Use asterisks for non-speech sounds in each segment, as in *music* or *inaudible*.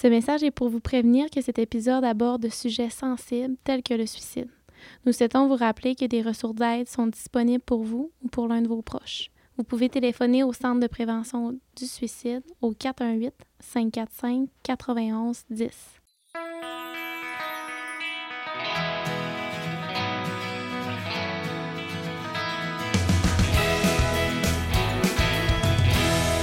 Ce message est pour vous prévenir que cet épisode aborde de sujets sensibles tels que le suicide. Nous souhaitons vous rappeler que des ressources d'aide sont disponibles pour vous ou pour l'un de vos proches. Vous pouvez téléphoner au Centre de prévention du suicide au 418 545 91 10.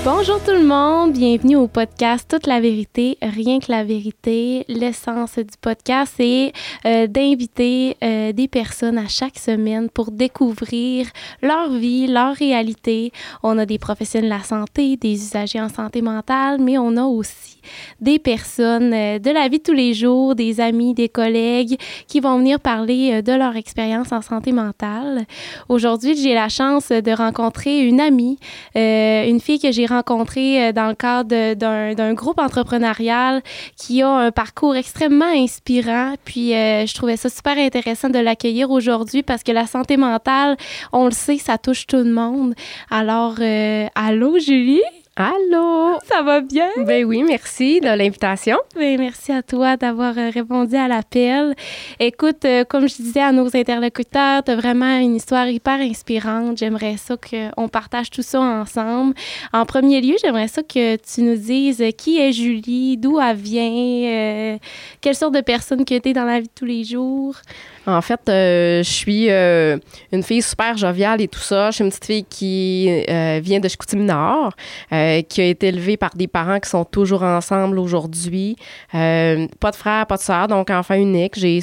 Bonjour tout le monde, bienvenue au podcast Toute la vérité, rien que la vérité. L'essence du podcast est euh, d'inviter euh, des personnes à chaque semaine pour découvrir leur vie, leur réalité. On a des professionnels de la santé, des usagers en santé mentale, mais on a aussi des personnes euh, de la vie de tous les jours, des amis, des collègues qui vont venir parler de leur expérience en santé mentale. Aujourd'hui, j'ai la chance de rencontrer une amie, une fille que j'ai rencontrée rencontré euh, dans le cadre d'un groupe entrepreneurial qui a un parcours extrêmement inspirant. Puis euh, je trouvais ça super intéressant de l'accueillir aujourd'hui parce que la santé mentale, on le sait, ça touche tout le monde. Alors, euh, allô Julie? Allô? Ça va bien? Ben oui, merci de l'invitation. Ben merci à toi d'avoir euh, répondu à l'appel. Écoute, euh, comme je disais à nos interlocuteurs, tu as vraiment une histoire hyper inspirante. J'aimerais ça qu'on partage tout ça ensemble. En premier lieu, j'aimerais ça que tu nous dises qui est Julie, d'où elle vient, euh, quelle sorte de personne que tu es dans la vie de tous les jours? En fait, je suis une fille super joviale et tout ça. Je suis une petite fille qui vient de Chicoutimi-Nord. Euh, qui a été élevé par des parents qui sont toujours ensemble aujourd'hui. Euh, pas de frère, pas de soeur, donc enfant unique. J'ai,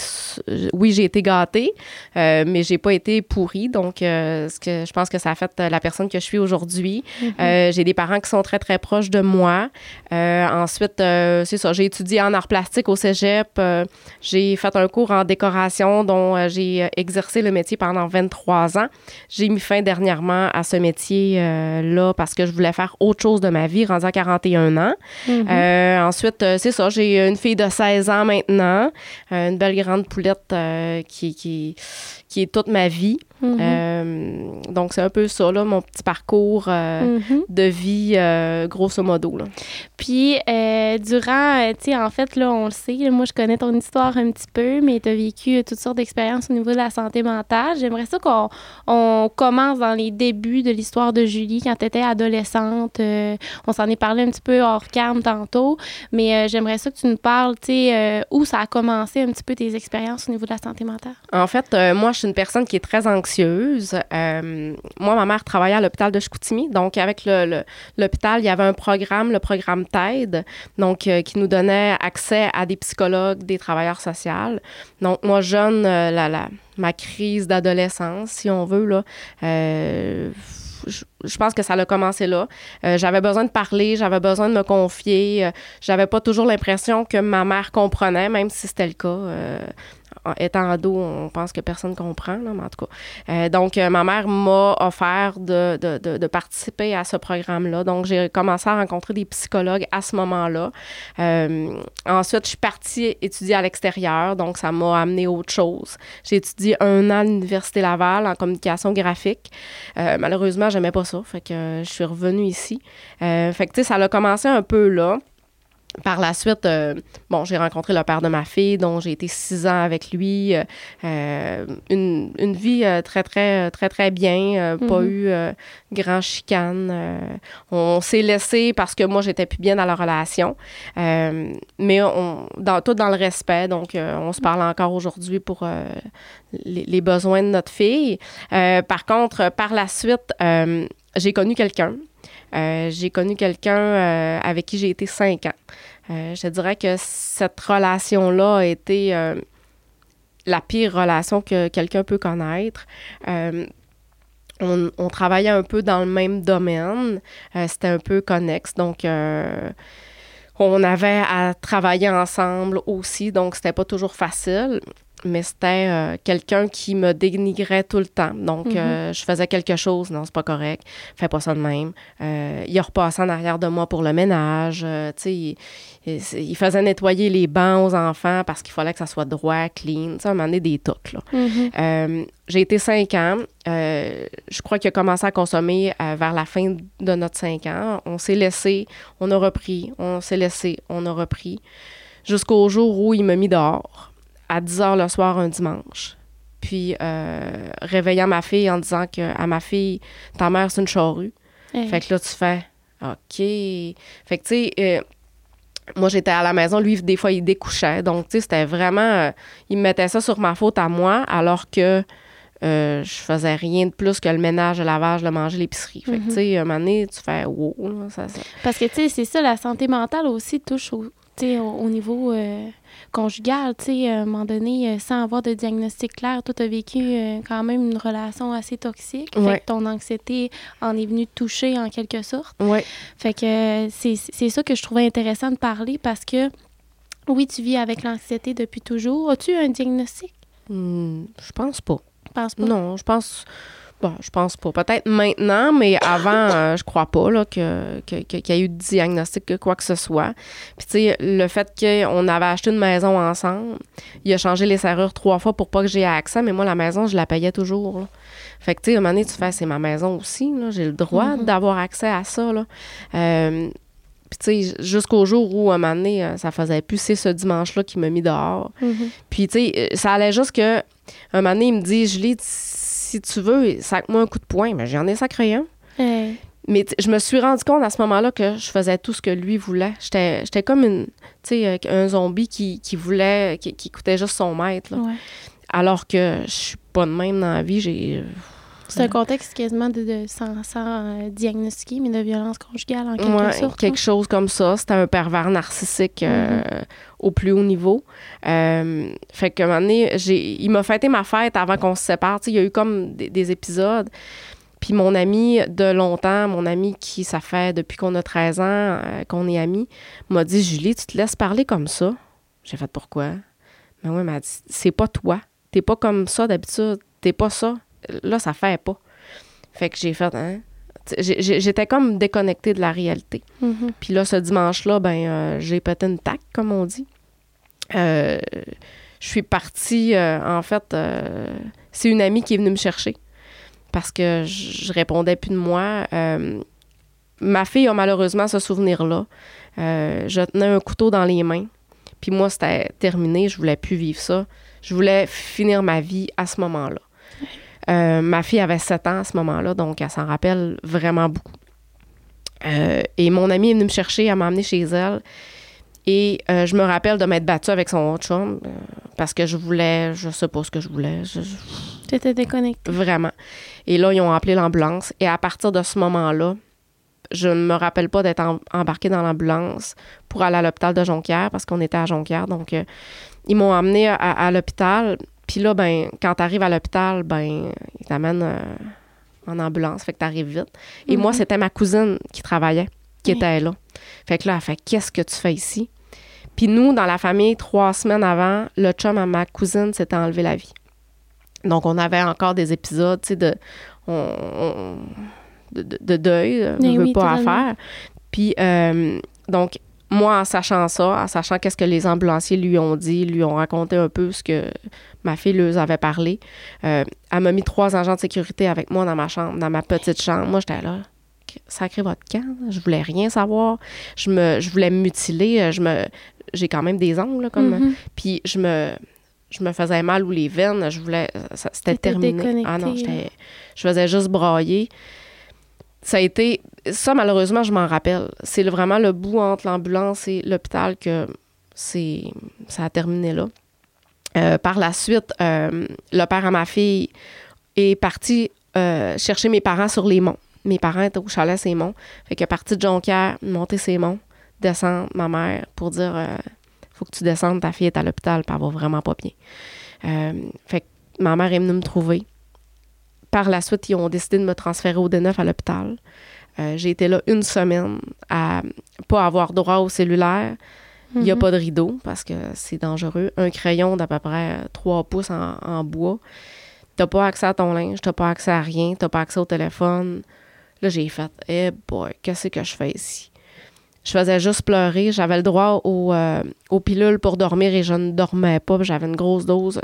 oui, j'ai été gâtée, euh, mais j'ai pas été pourrie. Donc, ce que je pense que ça a fait la personne que je suis aujourd'hui. Mm-hmm. j'ai des parents qui sont très très proches de moi. ensuite, c'est ça. J'ai étudié en art plastique au cégep. j'ai fait un cours en décoration dont j'ai exercé le métier pendant 23 ans. J'ai mis fin dernièrement à ce métier là parce que je voulais faire autre chose de ma vie, rendant à 41 ans. Mm-hmm. Euh, ensuite, euh, c'est ça, j'ai une fille de 16 ans maintenant, euh, une belle grande poulette qui, qui, qui est toute ma vie. Mm-hmm. Euh, donc, c'est un peu ça, là, mon petit parcours euh, mm-hmm. de vie, euh, grosso modo. Là. Puis, durant, tu sais, en fait, là, on le sait, moi, je connais ton histoire un petit peu, mais tu as vécu toutes sortes d'expériences au niveau de la santé mentale. J'aimerais ça qu'on on commence dans les débuts de l'histoire de Julie quand tu étais adolescente. on s'en est parlé un petit peu hors cam tantôt, mais j'aimerais ça que tu nous parles, tu sais, où ça a commencé un petit peu tes expériences au niveau de la santé mentale. En fait, moi, je suis une personne qui est très anxieuse euh, moi, ma mère travaillait à l'hôpital de Chicoutimi. Donc, avec l'hôpital, il y avait un programme, le programme TAID, donc, euh, qui nous donnait accès à des psychologues, des travailleurs sociaux. Donc, moi, jeune, euh, la, ma crise d'adolescence, si on veut, là, je, pense que ça a commencé là. j'avais besoin de parler, j'avais besoin de me confier. j'avais pas toujours l'impression que ma mère comprenait, même si c'était le cas étant ado, on pense que personne comprend, là, mais en tout cas. Euh, donc, euh, ma mère m'a offert de, de, de, participer à ce programme-là. Donc, j'ai commencé à rencontrer des psychologues à ce moment-là. Euh, ensuite, je suis partie étudier à l'extérieur, donc ça m'a amené autre chose. J'ai étudié un an à l'Université Laval en communication graphique. malheureusement, j'aimais pas ça, fait que je suis revenue ici. fait que, tu sais, ça a commencé un peu là. Par la suite, euh, bon, j'ai rencontré le père de ma fille, dont j'ai été six ans avec lui. Euh, euh, une, une, vie très, très, très, très bien. Pas mhm. eu grand chicane. on s'est laissé parce que moi, j'étais plus bien dans la relation. mais on, dans, tout dans le respect. Donc, on se parle encore aujourd'hui pour les, les, besoins de notre fille. par contre, par la suite, j'ai connu quelqu'un. Euh, j'ai connu quelqu'un euh, avec qui j'ai été cinq ans. Euh, je dirais que cette relation-là a été la pire relation que quelqu'un peut connaître. On, travaillait un peu dans le même domaine. C'était un peu connexe. Donc, on avait à travailler ensemble aussi. Donc, c'était pas toujours facile. Mais c'était euh, quelqu'un qui me dénigrait tout le temps. Donc, Mhm. euh, je faisais quelque chose, non, c'est pas correct, fais pas ça de même. Euh, il a repassé en arrière de moi pour le ménage. euh, tu sais, il, il- il faisait nettoyer les bancs aux enfants parce qu'il fallait que ça soit droit, clean. Tu sais, à un moment donné, des tocs, là. Mhm. J'ai été cinq ans. Je crois qu'il a commencé à consommer vers la fin de notre cinq ans. On s'est laissé, on a repris, on s'est laissé, on a repris. Jusqu'au jour où il m'a mis dehors, à 10 heures le soir un dimanche. Puis, euh, réveillant ma fille en disant que, à ma fille, ta mère, c'est une charrue. Hey. Fait que là, tu fais OK. Fait que, tu sais, euh, moi, j'étais à la maison. Lui, des fois, il découchait. Donc, tu sais, c'était vraiment. euh, il me mettait ça sur ma faute à moi, alors que euh, je faisais rien de plus que le ménage, le lavage, le manger, l'épicerie. Fait que, Mhm. tu sais, un moment donné, tu fais wow. là, ça, ça- Parce que, tu sais, c'est ça, la santé mentale aussi touche au, niveau euh, conjugal. Tu sais, à un moment donné, euh, sans avoir de diagnostic clair, toi, tu as vécu euh, quand même une relation assez toxique. Fait Ouais. que ton anxiété en est venue te toucher en quelque sorte. Ouais. Fait que euh, c'est c'est ça que je trouvais intéressant de parler parce que, oui, tu vis avec l'anxiété depuis toujours. As-tu un diagnostic? Hmm, je pense pas. Je pense pas? Non, je pense. Bon, je pense pas. Peut-être maintenant, mais avant, euh, je crois pas là, que, que- que- qu'il y a eu de diagnostic que quoi que ce soit. Puis, tu sais, le fait qu'on avait acheté une maison ensemble, il a changé les serrures trois fois pour pas que j'aie accès, mais moi, la maison, je la payais toujours. là. Fait que, tu sais, à un moment donné, tu fais, c'est ma maison aussi, là, j'ai le droit Mhm. d'avoir accès à ça. Là. Euh, puis, tu sais, jusqu'au jour où, à un moment donné, euh, ça faisait plus, c'est ce dimanche-là qui m'a mis dehors. Mhm. Puis, tu sais, ça allait juste que, un moment donné, il me dit, Julie, si tu veux, sac-moi un coup de poing. Mais j'en ai sacré un. Hey. Mais je me suis rendu compte à ce moment-là que je faisais tout ce que lui voulait. J'étais j'étais comme une, euh, un zombie qui, qui voulait, qui, qui écoutait juste son maître. là. Ouais. Alors que je suis pas de même dans la vie. J'ai. C'est un contexte quasiment de, de- sans, sans euh, diagnostiquer, mais de violence conjugale en quelque Ouais, sorte. quelque là. chose comme ça. C'était un pervers narcissique euh, au plus haut niveau. Euh, fait qu'à un moment donné, j'ai, il m'a fêté ma fête avant qu'on se sépare. Il y a eu comme des, des épisodes. Puis mon ami de longtemps, mon ami qui, ça fait depuis qu'on a 13 ans, qu'on est amis, m'a dit Julie, tu te laisses parler comme ça? J'ai fait pourquoi? Mais oui, elle m'a dit c'est pas toi. T'es pas comme ça d'habitude. T'es pas ça. Là, ça fait pas. Fait que j'ai fait, hein? J'étais comme déconnectée de la réalité. Mhm. Puis là, ce dimanche-là, ben, euh, j'ai pété une taque, comme on dit. Euh, je suis partie, euh, en fait, c'est une amie qui est venue me chercher parce que je, répondais plus de moi. Ma fille a malheureusement ce souvenir-là. Je tenais un couteau dans les mains. Puis moi, c'était terminé. Je voulais plus vivre ça. Je voulais finir ma vie à ce moment-là. Euh, ma fille avait 7 ans à ce moment-là, donc elle s'en rappelle vraiment beaucoup. Euh, et mon amie est venue me chercher, elle m'a emmenée chez elle. Et euh, je me rappelle de m'être battue avec son autre chum euh, parce que je voulais, je sais pas ce que je voulais, je- je- Tu étais déconnectée. vraiment. Et là, ils ont appelé l'ambulance. Et à partir de ce moment-là, je ne me rappelle pas d'être em- embarquée dans l'ambulance pour aller à l'hôpital de Jonquière parce qu'on était à Jonquière. Donc, euh, ils m'ont emmenée à, à l'hôpital. Puis là, ben, quand tu arrives à l'hôpital, ben, ils t'amènent euh, en ambulance. Fait que tu arrives vite. Et moi, c'était ma cousine qui travaillait, qui Oui. était là. Fait que là, elle fait Qu'est-ce que tu fais ici? Puis nous, dans la famille, trois semaines avant, le chum à ma cousine s'était enlevé la vie. Donc, on avait encore des épisodes, tu sais, de, on- on- de, de- de deuil, euh, Mais veut, pas à faire. Puis, euh, donc, moi, en sachant ça, en sachant qu'est-ce que les ambulanciers lui ont dit, lui ont raconté un peu ce que ma fille leur avait parlé, euh, elle m'a mis trois agents de sécurité avec moi dans ma chambre, dans ma petite chambre. Moi, j'étais là, sacré votre camp, je voulais rien savoir. Je, me, je voulais me mutiler. euh, Je me, j'ai quand même des ongles, là, comme... Mhm. Puis je me, je me faisais mal ou les veines. Je voulais. ça- C'était terminé. Ah non. Je faisais juste brailler. Ça a été. Ça, malheureusement, je m'en rappelle. C'est vraiment le bout entre l'ambulance et l'hôpital que c'est, ça a terminé là. Euh, par la suite, euh, le père à ma fille est parti euh, chercher mes parents sur les monts. Mes parents étaient au chalet monts. Fait que parti de Jonquière, monter ces monts, descendre ma mère pour dire faut que tu descendes, ta fille est à l'hôpital, puis elle va vraiment pas bien. Fait que ma mère est venue me trouver. Par la suite, ils ont décidé de me transférer au D9 à l'hôpital. Euh, j'ai été là une semaine à pas avoir droit au cellulaire, Il n'y a Mhm. pas de rideau parce que c'est dangereux. Un crayon d'à peu près 3 pouces en, en bois. T'as pas accès à ton linge, t'as pas accès à rien, t'as pas accès au téléphone. Là, j'ai fait, eh boy, qu'est-ce que je fais ici? Je faisais juste pleurer. J'avais le droit au, euh, aux pilules pour dormir et je ne dormais pas. J'avais une grosse dose.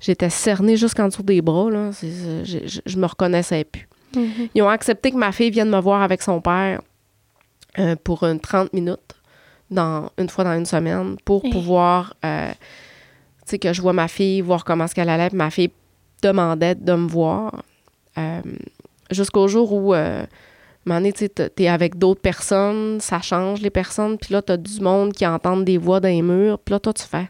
J'étais cernée jusqu'en dessous des bras. Là. Je- je me reconnaissais plus. Mhm. Ils ont accepté que ma fille vienne me voir avec son père euh, pour une 30 minutes, dans, une fois dans une semaine, pour pouvoir, euh, tu sais, que je vois ma fille, voir comment est-ce qu'elle allait. Puis ma fille demandait de me voir. Euh, Jusqu'au jour où, euh, tu t'es avec d'autres personnes, ça change les personnes, puis là, t'as du monde qui entendent des voix dans les murs, puis là, toi, tu fais,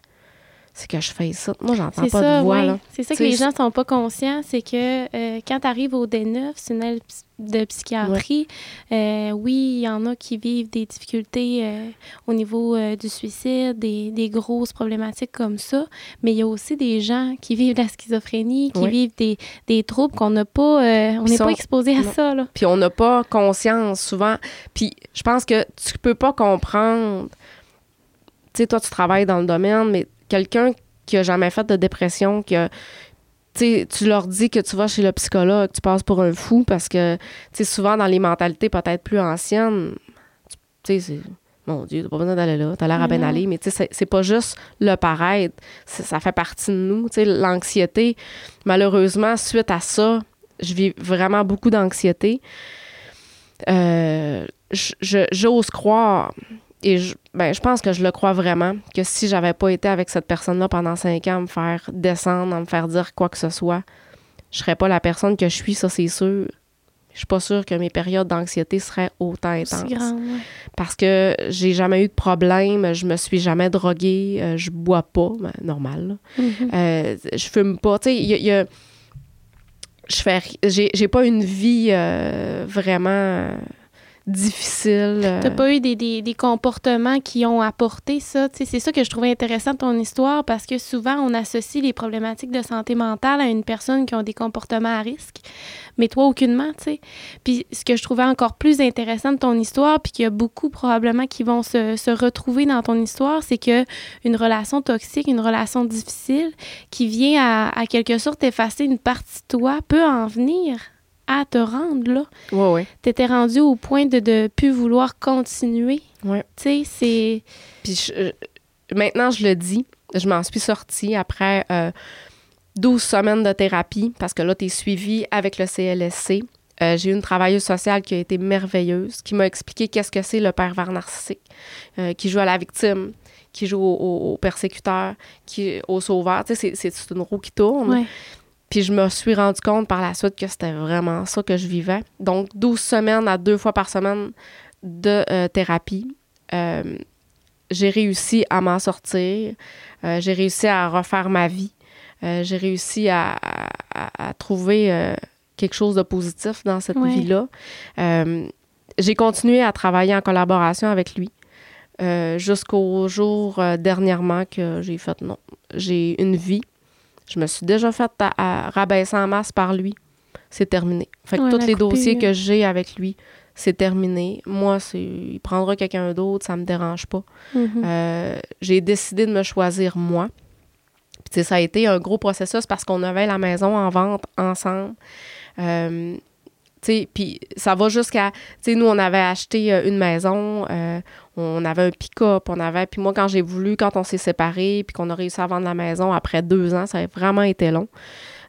c'est que je fais ça. Moi, j'entends pas ça, de voix. C'est ça que les gens sont pas conscients, c'est que euh, quand tu arrives au D9, c'est une aile de psychiatrie. euh, oui, il y en a qui vivent des difficultés euh, au niveau du suicide, des, des grosses problématiques comme ça, mais il y a aussi des gens qui vivent de la schizophrénie, qui vivent des, des troubles qu'on n'a pas, on n'est sont- pas exposé à non. ça là. Puis on n'a pas conscience souvent. Puis je pense que tu peux pas comprendre. Tu sais, toi, tu travailles dans le domaine, mais quelqu'un qui a jamais fait de dépression, qui a. Tu leur dis que tu vas chez le psychologue, tu passes pour un fou parce que, souvent dans les mentalités peut-être plus anciennes, tu sais, c'est. Mon Dieu, t'as pas besoin d'aller là, t'as l'air à bien aller, mais tu sais, c'est- c'est pas juste le paraître, ça fait partie de nous. Tu sais, l'anxiété, malheureusement, suite à ça, je vis vraiment beaucoup d'anxiété. Euh, J'ose croire, et je, ben, je pense que je le crois vraiment, que si j'avais pas été avec cette personne-là pendant cinq ans, à me faire descendre, à me faire dire quoi que ce soit, je serais pas la personne que je suis, ça c'est sûr. Je suis pas sûre que mes périodes d'anxiété seraient autant intenses. ouais. Parce que j'ai jamais eu de problème, je me suis jamais droguée, euh, je bois pas, ben, normal. Mhm. Euh, je fume pas. Tu sais, il y a- il y a- je fais. J'ai, j'ai pas une vie euh, vraiment difficile. euh. T'as pas eu des, des, des comportements qui ont apporté ça. C'est ça que je trouvais intéressant de ton histoire parce que souvent, on associe les problématiques de santé mentale à une personne qui a des comportements à risque, mais toi, aucunement, tu. Puis ce que je trouvais encore plus intéressant de ton histoire, puis qu'il y a beaucoup probablement qui vont se, se retrouver dans ton histoire, c'est que une relation toxique, une relation difficile, qui vient à, à quelque sorte effacer une partie de toi, peut en venir à te rendre là Ouais, ouais. t'étais rendu au point de ne plus vouloir continuer. Ouais. Tu sais, c'est... Puis je- je- maintenant, je le dis, je m'en suis sortie après euh, 12 semaines de thérapie parce que là, tu es suivi avec le CLSC. Euh, j'ai eu une travailleuse sociale qui a été merveilleuse, qui m'a expliqué qu'est-ce que c'est le pervers narcissique, euh, qui joue à la victime, qui joue au, au- au persécuteur, qui, au sauveur. Tu sais, c'est- c'est une roue qui tourne. Ouais. Puis je me suis rendu compte par la suite que c'était vraiment ça que je vivais. Donc, 12 semaines à deux fois par semaine de euh, thérapie. Euh, j'ai réussi à m'en sortir. Euh, j'ai réussi à refaire ma vie. J'ai réussi à, à- à- à trouver quelque chose de positif dans cette Ouais. vie-là. J'ai continué à travailler en collaboration avec lui euh, jusqu'au jour euh, dernièrement que j'ai fait non. J'ai une vie. Je me suis déjà fait à, à rabaisser en masse par lui. C'est terminé. Fait que Ouais, tous les dossiers que j'ai avec lui, c'est terminé. Moi, il prendra quelqu'un d'autre, ça me dérange pas. Mhm. Euh, j'ai décidé de me choisir moi. Puis, ça a été un gros processus parce qu'on avait la maison en vente ensemble. Euh, puis ça va jusqu'à... Tu sais, nous, on avait acheté euh, une maison, euh, on avait un pick-up, on avait... Puis moi, quand j'ai voulu, quand on s'est séparés, puis qu'on a réussi à vendre la maison après deux ans, ça a vraiment été long.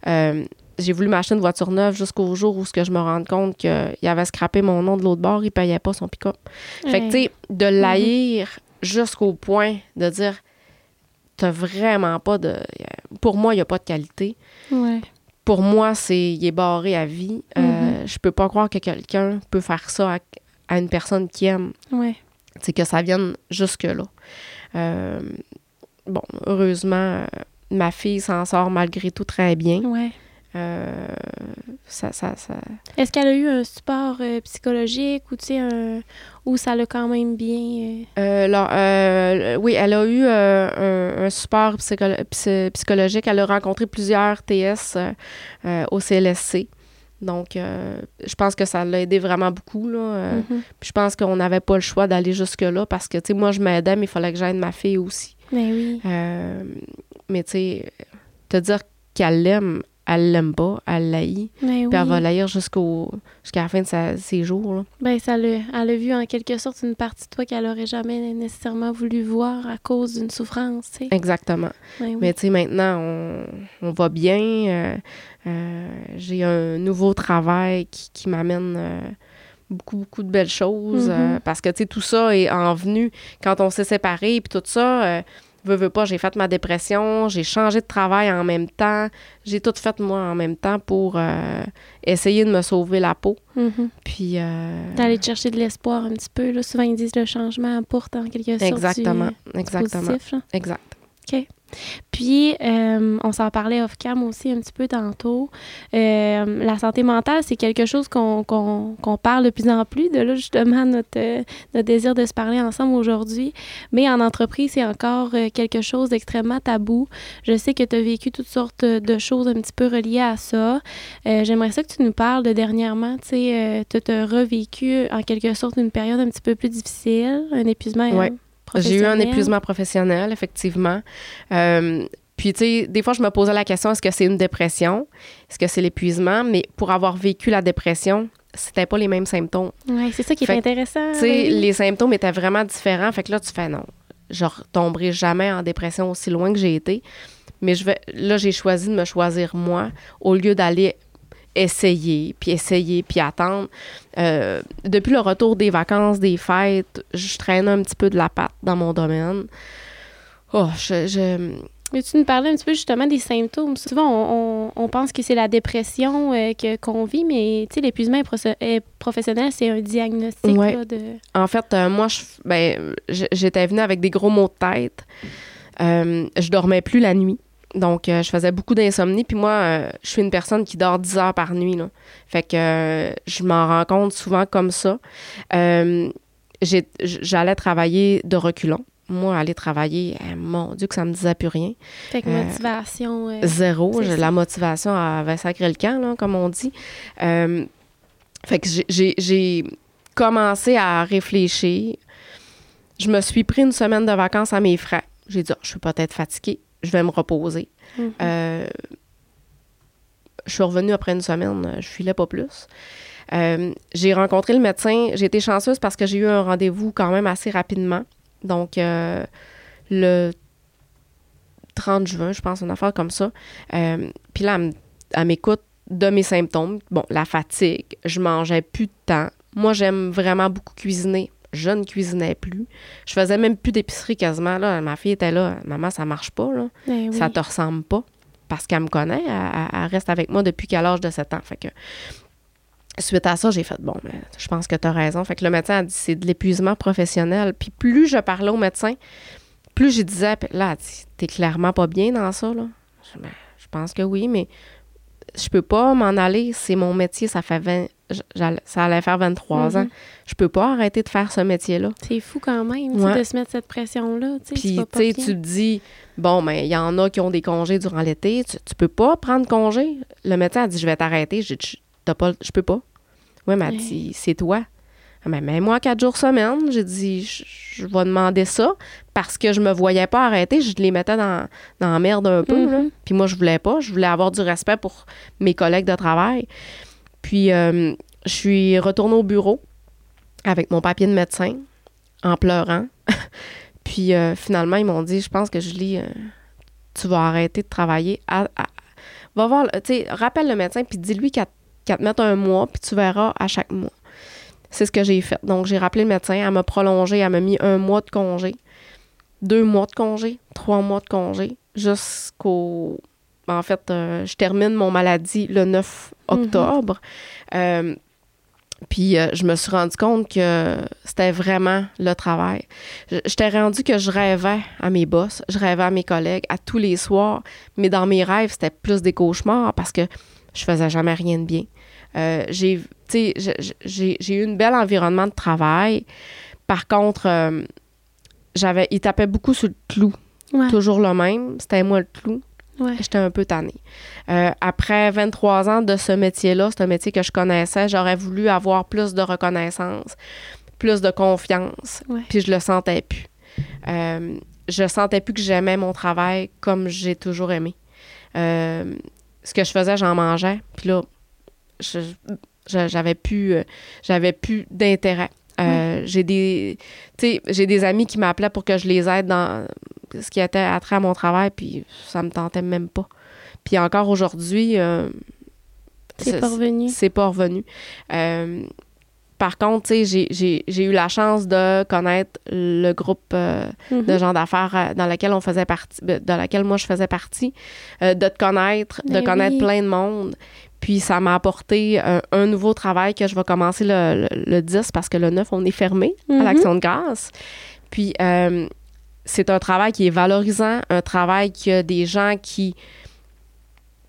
Euh, j'ai voulu m'acheter une voiture neuve jusqu'au jour où ce que je me rende compte qu'il avait scrappé mon nom de l'autre bord, il payait pas son pick-up. Fait que, tu sais, de l'haïr jusqu'au point de dire, t'as vraiment pas de. Pour moi, il n'y a pas de qualité. Ouais. Pour moi, c'est il est barré à vie. Euh, je peux pas croire que quelqu'un peut faire ça à, à une personne qui aime. Ouais. C'est que ça vienne jusque-là. Euh, bon, heureusement, euh, ma fille s'en sort malgré tout très bien. Ouais. Euh, ça, ça, ça, Est-ce qu'elle a eu un support euh, psychologique ou, tu sais, un... ou ça l'a quand même bien... euh, oui, elle a eu un, un support psycholo- psy- psychologique. Elle a rencontré plusieurs TS au CLSC. Donc, euh, je pense que ça l'a aidé vraiment beaucoup. Là. Euh, Mhm. Puis je pense qu'on n'avait pas le choix d'aller jusque-là parce que, tu sais, moi, je m'aidais, mais il fallait que j'aide ma fille aussi. Ben oui. Euh, mais, tu sais, te dire qu'elle l'aime, elle l'aime pas, elle l'haït. Ben Puis elle va l'haïr jusqu'au, jusqu'à la fin de sa- ses jours. là. Ben, ça elle a vu en quelque sorte une partie de toi qu'elle aurait jamais nécessairement voulu voir à cause d'une souffrance. Exactement. Ben oui. Mais tu sais, maintenant, on, on va bien. euh, j'ai un nouveau travail qui, qui m'amène euh, beaucoup, beaucoup de belles choses. Mhm. euh, parce que, tu sais, tout ça est en venu quand on s'est séparés. Puis tout ça, euh, veux, veux pas, j'ai fait ma dépression, j'ai changé de travail en même temps. J'ai tout fait, moi, en même temps pour euh, essayer de me sauver la peau. Mhm. Puis... euh, D'aller te chercher de l'espoir un petit peu. Là. Souvent, ils disent le changement apporte en quelque sorte exactement, du, du exactement, positif, là. exact. Puis, euh, on s'en parlait off-cam aussi un petit peu tantôt. Euh, la santé mentale, c'est quelque chose qu'on parle de plus en plus. De là, justement, notre, euh, notre désir de se parler ensemble aujourd'hui. Mais en entreprise, c'est encore quelque chose d'extrêmement tabou. Je sais que tu as vécu toutes sortes de choses un petit peu reliées à ça. J'aimerais ça que tu nous parles de dernièrement. Tu sais, tu as revécu en quelque sorte une période un petit peu plus difficile, un épuisement. Ouais. euh, J'ai eu un épuisement professionnel, effectivement. Euh, puis, tu sais, des fois, je me posais la question, est-ce que c'est une dépression? Est-ce que c'est l'épuisement? Mais pour avoir vécu la dépression, c'était pas les mêmes symptômes. Oui, c'est ça qui est Fait intéressant. Tu sais, oui. les symptômes étaient vraiment différents. Fait que là, tu fais non. Je retomberai jamais en dépression aussi loin que j'ai été. Mais je vais, là, j'ai choisi de me choisir moi au lieu d'aller essayer, puis essayer, puis attendre. Euh, depuis le retour des vacances, des fêtes, je traîne un petit peu de la patte dans mon domaine. Oh, je, je- Mais tu nous parlais un petit peu justement des symptômes? Souvent, on, on- on pense que c'est la dépression euh, que- qu'on vit, mais l'épuisement est professionnel, c'est un diagnostic Ouais. là, de. En fait, euh, moi, je, ben, j'étais venue avec des gros maux de tête. Euh, je dormais plus la nuit. Donc, euh, je faisais beaucoup d'insomnie. Puis moi, euh, je suis une personne qui dort 10 heures par nuit. Là. Fait que euh, je m'en rends compte souvent comme ça. J'allais travailler de reculons. Moi, aller travailler, mon Dieu, que ça me disait plus rien. Fait que motivation. Zéro. La motivation avait sacré le camp, là, comme on dit. Fait que j'ai- commencé à réfléchir. Je me suis pris une semaine de vacances à mes frais. J'ai dit, Ah, je suis peut-être fatiguée, je vais me reposer. mhm. Euh, je suis revenue après une semaine, je filais pas plus. Euh, j'ai rencontré le médecin. J'ai été chanceuse parce que j'ai eu un rendez-vous quand même assez rapidement. Donc, euh, le 30 juin, je pense, une affaire comme ça. Euh, Puis là, elle m'écoute de mes symptômes. Bon, la fatigue, je mangeais plus de temps. Moi, j'aime vraiment beaucoup cuisiner. Je ne cuisinais plus. Je faisais même plus d'épicerie quasiment. Là. Ma fille était là. Maman, ça marche pas. Là Ben oui. ça te ressemble pas parce qu'elle me connaît, elle, reste avec moi depuis qu'à l'âge de 7 ans. Fait que suite à ça, j'ai fait bon, ben, je pense que tu as raison. Fait que le médecin a dit c'est de l'épuisement professionnel. Puis plus je parlais au médecin, plus je disais là, t'es clairement pas bien dans ça là. Je, ben, je pense que oui, mais je peux pas m'en aller, c'est mon métier, ça fait 20 j'allais- ça allait faire 23 ans. Mhm. Je peux pas arrêter de faire ce métier-là. C'est fou quand même Ouais. de se mettre cette pression-là. Puis, tu te dis, bon, mais il y en a qui ont des congés durant l'été. Tu, tu peux pas prendre congé? Le médecin a dit, je vais t'arrêter. J'ai dit, t'as pas, je peux pas. Oui, mais elle dit, c'est toi. Mais mets-moi quatre jours semaine. J'ai dit, je, je vais demander ça parce que je me voyais pas arrêter. Je les mettais dans, dans la merde un peu. là. Mhm. Puis moi, je voulais pas. Je voulais avoir du respect pour mes collègues de travail. Puis, euh, je suis retournée au bureau avec mon papier de médecin en pleurant. *laughs* Puis euh, finalement, ils m'ont dit, je pense que Julie, euh, tu vas arrêter de travailler. Va voir, tu sais, rappelle le médecin, puis dis-lui qu'elle te mette un mois, puis tu verras à chaque mois. C'est ce que j'ai fait. Donc, j'ai rappelé le médecin, elle m'a prolongé, elle m'a mis un mois de congé, deux mois de congé, trois mois de congé, jusqu'au... En fait, euh, je termine mon maladie le 9 Mhm. octobre. Euh, puis euh, je me suis rendu compte que c'était vraiment le travail. Je- J'étais rendu que je rêvais à mes boss, je rêvais à mes collègues à tous les soirs, mais dans mes rêves, c'était plus des cauchemars parce que je faisais jamais rien de bien. Euh, j'ai, eu un bel environnement de travail. Par contre, euh, j'avais, il tapait beaucoup sur le clou, Ouais. toujours le même. C'était moi le clou. Ouais. J'étais un peu tannée. Euh, après 23 ans de ce métier-là, c'est un métier que je connaissais, j'aurais voulu avoir plus de reconnaissance, plus de confiance, Ouais. puis je le sentais plus. Euh, je sentais plus que j'aimais mon travail comme j'ai toujours aimé. Euh, ce que je faisais, j'en mangeais, puis là, j'avais plus, euh, j'avais plus d'intérêt. Euh, J'ai des, tu sais, j'ai des amis qui m'appelaient pour que je les aide dans ce qui était attrait à mon travail, puis ça me tentait même pas. Puis encore aujourd'hui, euh, C'est pas revenu? c'est pas revenu. Euh, par contre, tu sais, j'ai- eu la chance de connaître le groupe euh, Mhm. de gens d'affaires euh, dans lequel on faisait partie, ben, dans laquelle moi je faisais partie, euh, de te connaître, de Ben connaître oui. plein de monde. Puis ça m'a apporté un nouveau travail que je vais commencer le, le- le 10 parce que le 9, on est fermé à l'Action de grâce. Puis euh, c'est un travail qui est valorisant, un travail qui a des gens qui,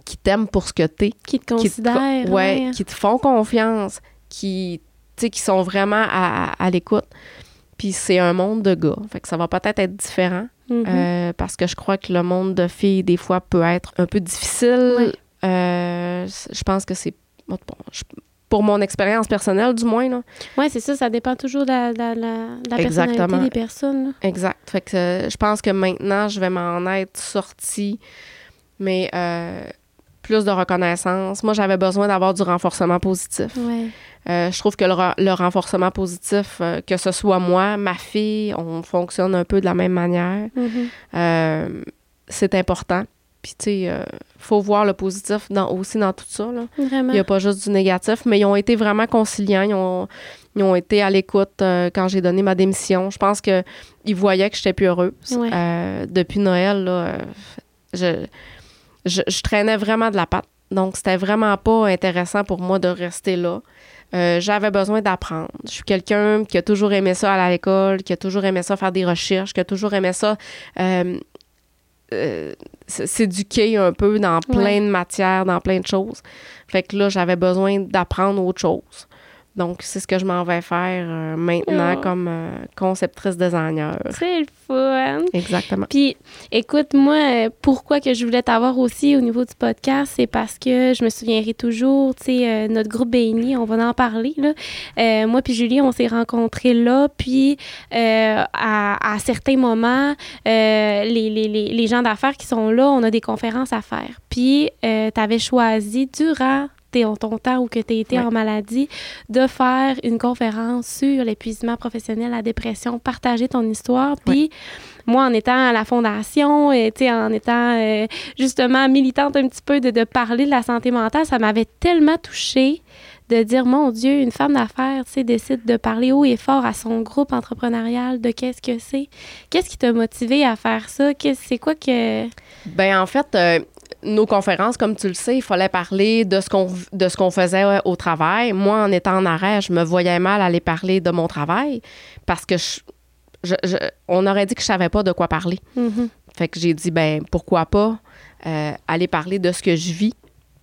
qui t'aiment pour ce que t'es Qui te qui te, ouais, qui te font confiance, qui, qui sont vraiment à, à l'écoute. Puis c'est un monde de gars. Fait que ça va peut-être être différent Mhm. euh, parce que je crois que le monde de filles, des fois, peut être un peu difficile. Euh, je pense que c'est. bon, je- pour mon expérience personnelle, du moins. Ouais, c'est ça, ça dépend toujours de la, personnalité des personnes. là. Exact. Fait que euh, je pense que maintenant, je vais m'en être sortie, mais euh, plus de reconnaissance. Moi, j'avais besoin d'avoir du renforcement positif. Ouais. Euh, je trouve que le, re- le renforcement positif, que ce soit moi, ma fille, on fonctionne un peu de la même manière. Mhm. Euh, c'est important. Puis, tu sais, euh, faut voir le positif dans, aussi dans tout ça. là. Vraiment. Il n'y a pas juste du négatif, mais ils ont été vraiment conciliants. Ils ont, ils ont été à l'écoute euh, quand j'ai donné ma démission. Je pense qu'ils voyaient que j'étais plus heureuse. Ouais. Euh, depuis Noël, là, euh, je, je, je traînais vraiment de la patte. Donc, c'était vraiment pas intéressant pour moi de rester là. Euh, J'avais besoin d'apprendre. Je suis quelqu'un qui a toujours aimé ça à l'école, qui a toujours aimé ça faire des recherches, qui a toujours aimé ça euh, euh, s'éduquer un peu dans plein Ouais. de matières, dans plein de choses. Fait que là, j'avais besoin d'apprendre autre chose. Donc, c'est ce que je m'en vais faire euh, maintenant Oh. comme euh, conceptrice designer. C'est le fun. Exactement. Puis, écoute, moi, euh, pourquoi que je voulais t'avoir aussi au niveau du podcast, c'est parce que je me souviendrai toujours, tu sais, euh, notre groupe Béni, on va en parler, là. Moi puis Julie, on s'est rencontrés là, puis à, à certains moments, les, les, les, les gens d'affaires qui sont là, on a des conférences à faire. Puis, tu avais choisi durant tes- ton temps où que tu été Ouais. en maladie, de faire une conférence sur l'épuisement professionnel, la dépression, partager ton histoire. Puis, moi, en étant à la fondation, et, en étant euh, justement militante un petit peu de, de parler de la santé mentale, ça m'avait tellement touchée de dire, mon Dieu, une femme d'affaires, tu décide de parler haut et fort à son groupe entrepreneurial de qu'est-ce que c'est? Qu'est-ce qui t'a motivé à faire ça? Qu'est-ce- C'est quoi que... Ben en fait, euh, nos conférences, comme tu le sais, il fallait parler de ce qu'on de ce qu'on faisait au travail. Moi, en étant en arrêt, je me voyais mal aller parler de mon travail parce que je, je- je- on aurait dit que je savais pas de quoi parler. Mhm. Fait que j'ai dit ben pourquoi pas euh, aller parler de ce que je vis.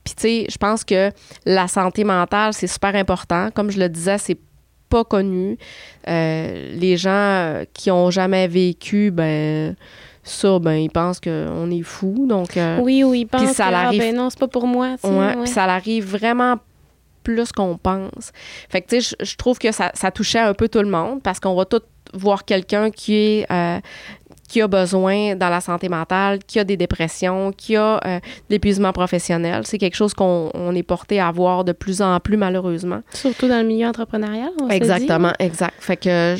Puis tu sais, je pense que la santé mentale c'est super important. Comme je le disais, c'est pas connu. Euh, les gens qui ont jamais vécu, ben ça, ben ils pensent qu'on est fou. Donc euh, Oui, oui, il pense ça que, ah, l'arrive- ben non, c'est pas pour moi. Ouais, ouais. puis ça arrive vraiment plus qu'on pense. Fait que, tu sais, je- je trouve que ça, ça touchait un peu tout le monde parce qu'on va tous voir quelqu'un qui est... euh, qui a besoin dans la santé mentale, qui a des dépressions, qui a euh, l'épuisement professionnel. C'est quelque chose qu'on on est porté à voir de plus en plus, malheureusement. Surtout dans le milieu entrepreneurial, on se le dit. Exactement, exact. Fait que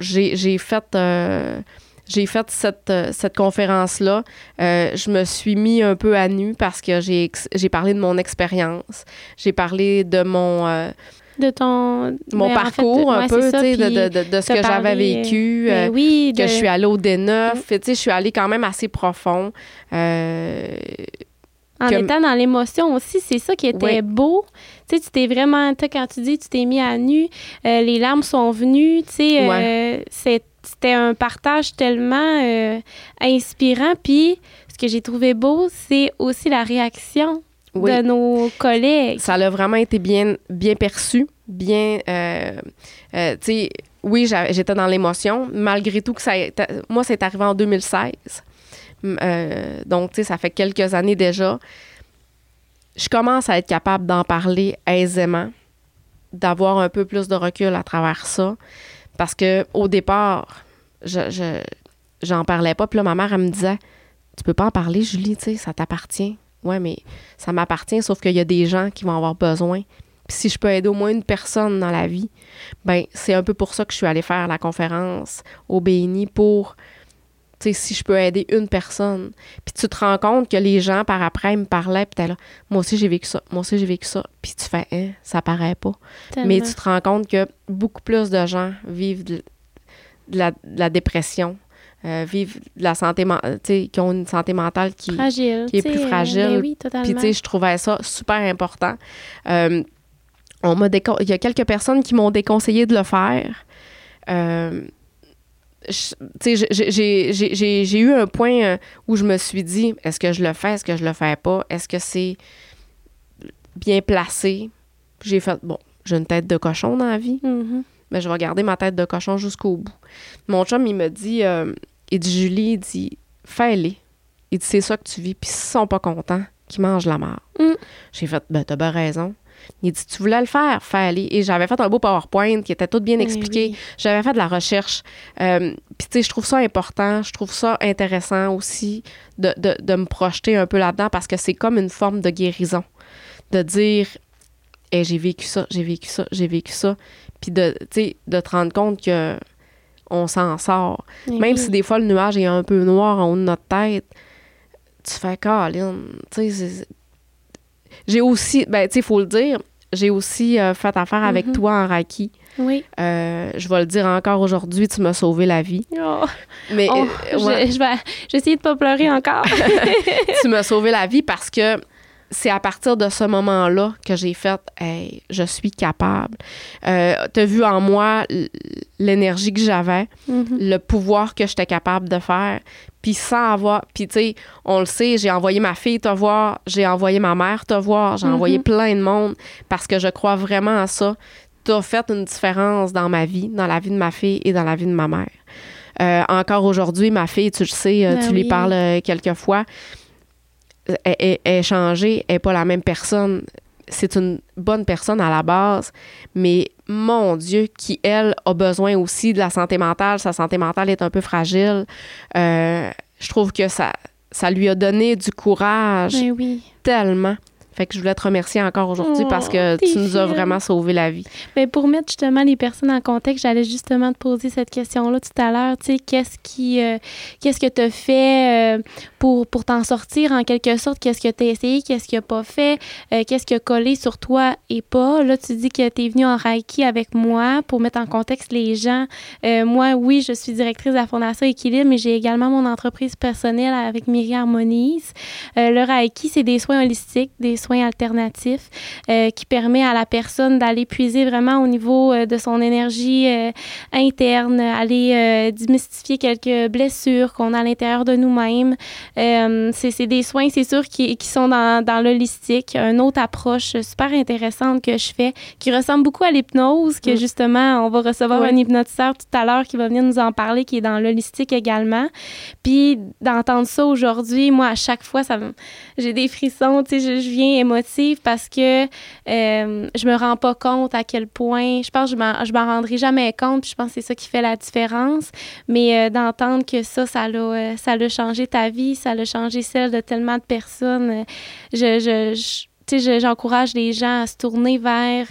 j'ai fait... euh, j'ai fait cette, euh, cette conférence-là. Euh, je me suis mis un peu à nu parce que j'ai j'ai parlé de mon expérience. J'ai parlé de mon, euh, De ton... mon ben, en fait, parcours un ouais, peu, ça, de, de, de, de ce que j'avais vécu. ben euh, oui, que je suis allée au D9. Tu sais, je suis allée quand même assez profond. En que- étant dans l'émotion aussi, c'est ça qui était Oui. beau. Tu sais, tu t'es vraiment, quand tu dis tu t'es mis à nu, euh, les larmes sont venues, tu sais, euh, c'est- c'était un partage tellement euh, inspirant. Puis, ce que j'ai trouvé beau, c'est aussi la réaction Oui. de nos collègues. ça a vraiment été bien, bien perçu, bien... euh, euh, tu sais, oui, j'étais dans l'émotion, malgré tout que ça... Moi, c'est arrivé en 2016. Euh, donc, tu sais, ça fait quelques années déjà. Je commence à être capable d'en parler aisément, d'avoir un peu plus de recul à travers ça. Parce que au départ, je, j'en parlais pas. Puis là, ma mère, elle me disait Tu peux pas en parler, Julie, tu sais, ça t'appartient. Ouais, mais ça m'appartient, sauf qu'il y a des gens qui vont avoir besoin. Puis si je peux aider au moins une personne dans la vie, ben c'est un peu pour ça que je suis allée faire la conférence au BNI pour tu sais si je peux aider une personne. Puis tu te rends compte que les gens par après me parlaient puis là moi aussi j'ai vécu ça, moi aussi j'ai vécu ça. Puis tu fais hein, ça paraît pas. Mais tu te rends compte que beaucoup plus de gens vivent de, la, dépression, euh, vivent de la santé qui ont une santé mentale qui, qui est plus euh, fragile. Ben puis tu sais je trouvais ça super important. Euh, on m'a il y a quelques personnes qui m'ont déconseillé de le faire. Euh, j'ai eu un point euh, où je me suis dit est-ce que je le fais, est-ce que je le fais pas, est-ce que c'est bien placé? J'ai fait bon, j'ai une tête de cochon dans la vie, mm-hmm. Mais je vais garder ma tête de cochon jusqu'au bout. Mon chum, il me dit euh, il dit Julie, il dit fais-le. Il dit c'est ça que tu vis, puis s'ils sont pas contents, qu'ils mangent la mort. Mm. J'ai fait ben t'as bien raison. Il dit Tu voulais le faire, fais-le. Et j'avais fait un beau PowerPoint qui était tout bien eh expliqué. J'avais fait de la recherche. Euh, puis, tu sais, je trouve ça important. Je trouve ça intéressant aussi de, me projeter un peu là-dedans parce que c'est comme une forme de guérison. De dire hey, j'ai vécu ça, j'ai vécu ça, j'ai vécu ça. Puis, de, de te rendre compte que on s'en sort. Eh Même si des fois le nuage est un peu noir en haut de notre tête, tu fais Caroline, j'ai aussi, ben, tu sais, il faut le dire, j'ai aussi euh, fait affaire avec mm-hmm. toi en Reiki. Oui. Euh, je vais le dire encore aujourd'hui, tu m'as sauvé la vie. Oh. Mais oh, euh, je, vais, je vais essayer de pas pleurer encore. *laughs* tu m'as sauvé la vie parce que c'est à partir de ce moment-là que j'ai fait hey, je suis capable. Euh, tu as vu en moi l'énergie que j'avais, mm-hmm. le pouvoir que j'étais capable de faire. Puis sans avoir. Puis tu sais, on le sait, j'ai envoyé ma fille te voir, j'ai envoyé ma mère te voir, j'ai envoyé mm-hmm. plein de monde parce que je crois vraiment à ça. Tu as fait une différence dans ma vie, dans la vie de ma fille et dans la vie de ma mère. Euh, encore aujourd'hui, ma fille, tu le sais, euh, ben tu lui parles quelques fois est, est, changée, est pas la même personne. C'est une bonne personne à la base, mais mon Dieu, qui, elle, a besoin aussi de la santé mentale. Sa santé mentale est un peu fragile. Euh, je trouve que ça, ça lui a donné du courage ben oui. tellement. Fait que je voulais te remercier encore aujourd'hui parce que Oh, tu nous as vraiment sauvé la vie. Mais pour mettre justement les personnes en contexte, j'allais justement te poser cette question-là tout à l'heure. Tu sais, qu'est-ce qui, euh, qu'est-ce que tu as fait euh, pour, pour t'en sortir en quelque sorte? Qu'est-ce que tu as essayé? Qu'est-ce que tu pas fait? Euh, qu'est-ce qui a collé sur toi et pas? Là, tu dis que tu es venu en Reiki avec moi pour mettre en contexte les gens. Euh, moi, oui, je suis directrice de la Fondation Équilibre, mais j'ai également mon entreprise personnelle avec Myriam. Euh, le Reiki, c'est des soins holistiques, des soins alternatifs euh, qui permet à la personne d'aller puiser vraiment au niveau euh, de son énergie euh, interne, aller démystifier quelques blessures qu'on a à l'intérieur de nous-mêmes. C'est des soins, c'est sûr, qui, qui sont dans, dans l'holistique. Une autre approche super intéressante que je fais, qui ressemble beaucoup à l'hypnose, que Mm. justement, on va recevoir un hypnotiseur tout à l'heure qui va venir nous en parler, qui est dans l'holistique également. Puis d'entendre ça aujourd'hui, moi, à chaque fois, ça j'ai des frissons, tu sais, je, je viens émotive parce que euh, je me rends pas compte à quel point, je pense que je m'en, rendrai jamais compte, puis je pense que c'est ça qui fait la différence, mais euh, d'entendre que ça, ça l'a, euh, ça l'a changé ta vie, ça l'a changé celle de tellement de personnes, euh, je, je, je- j'encourage les gens à se tourner vers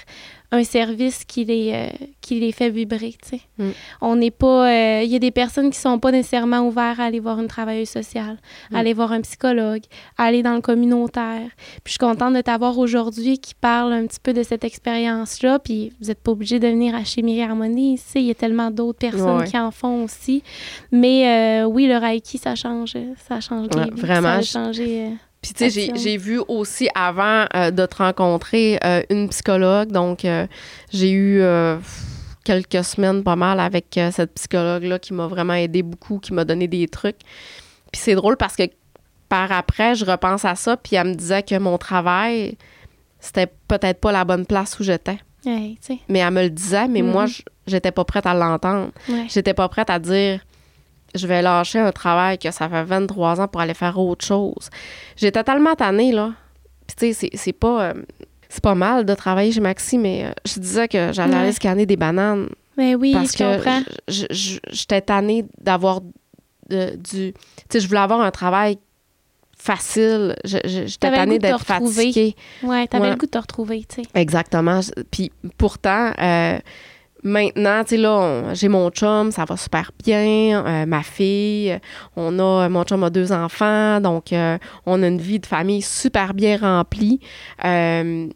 un service qui les, euh, qui les fait vibrer. Mm. On n'est pas... euh, Il y a des personnes qui sont pas nécessairement ouvertes à aller voir une travailleuse sociale, Mm. à aller voir un psychologue, à aller dans le communautaire. Puis je suis contente de t'avoir aujourd'hui qui parle un petit peu de cette expérience-là. Puis vous n'êtes pas obligé de venir à chez Myriam Harmonie. Sais, il y a tellement d'autres personnes Ouais. qui en font aussi. Mais euh, oui, le Reiki, ça change. Ça change les Ouais, vies. vraiment, Ça a changé... Puis, tu sais, j'ai- vu aussi avant euh, de te rencontrer euh, une psychologue. Donc, euh, j'ai eu quelques semaines pas mal avec cette psychologue-là qui m'a vraiment aidé beaucoup, qui m'a donné des trucs. Puis, c'est drôle parce que par après, je repense à ça, puis elle me disait que mon travail, c'était peut-être pas la bonne place où j'étais. Mais elle me le disait, mais Mhm. moi, j- j'étais pas prête à l'entendre. ouais. J'étais pas prête à dire je vais lâcher un travail que ça fait 23 ans pour aller faire autre chose. J'étais tellement tannée, là. Puis, tu sais, c'est pas... Euh, c'est pas mal de travailler chez Maxi, mais euh, je disais que j'allais aller scanner des bananes. Mais ben oui, parce je que comprends. j'étais tannée d'avoir du... Tu sais, je voulais avoir un travail facile. J'étais tannée d'être fatiguée. Ouais, t'avais le goût de te retrouver, tu sais. Exactement. Puis pourtant... Euh, Maintenant, tu sais, là, j'ai mon chum, ça va super bien. Euh, ma fille, on a, mon chum a deux enfants, donc euh, on a une vie de famille super bien remplie. Euh, tu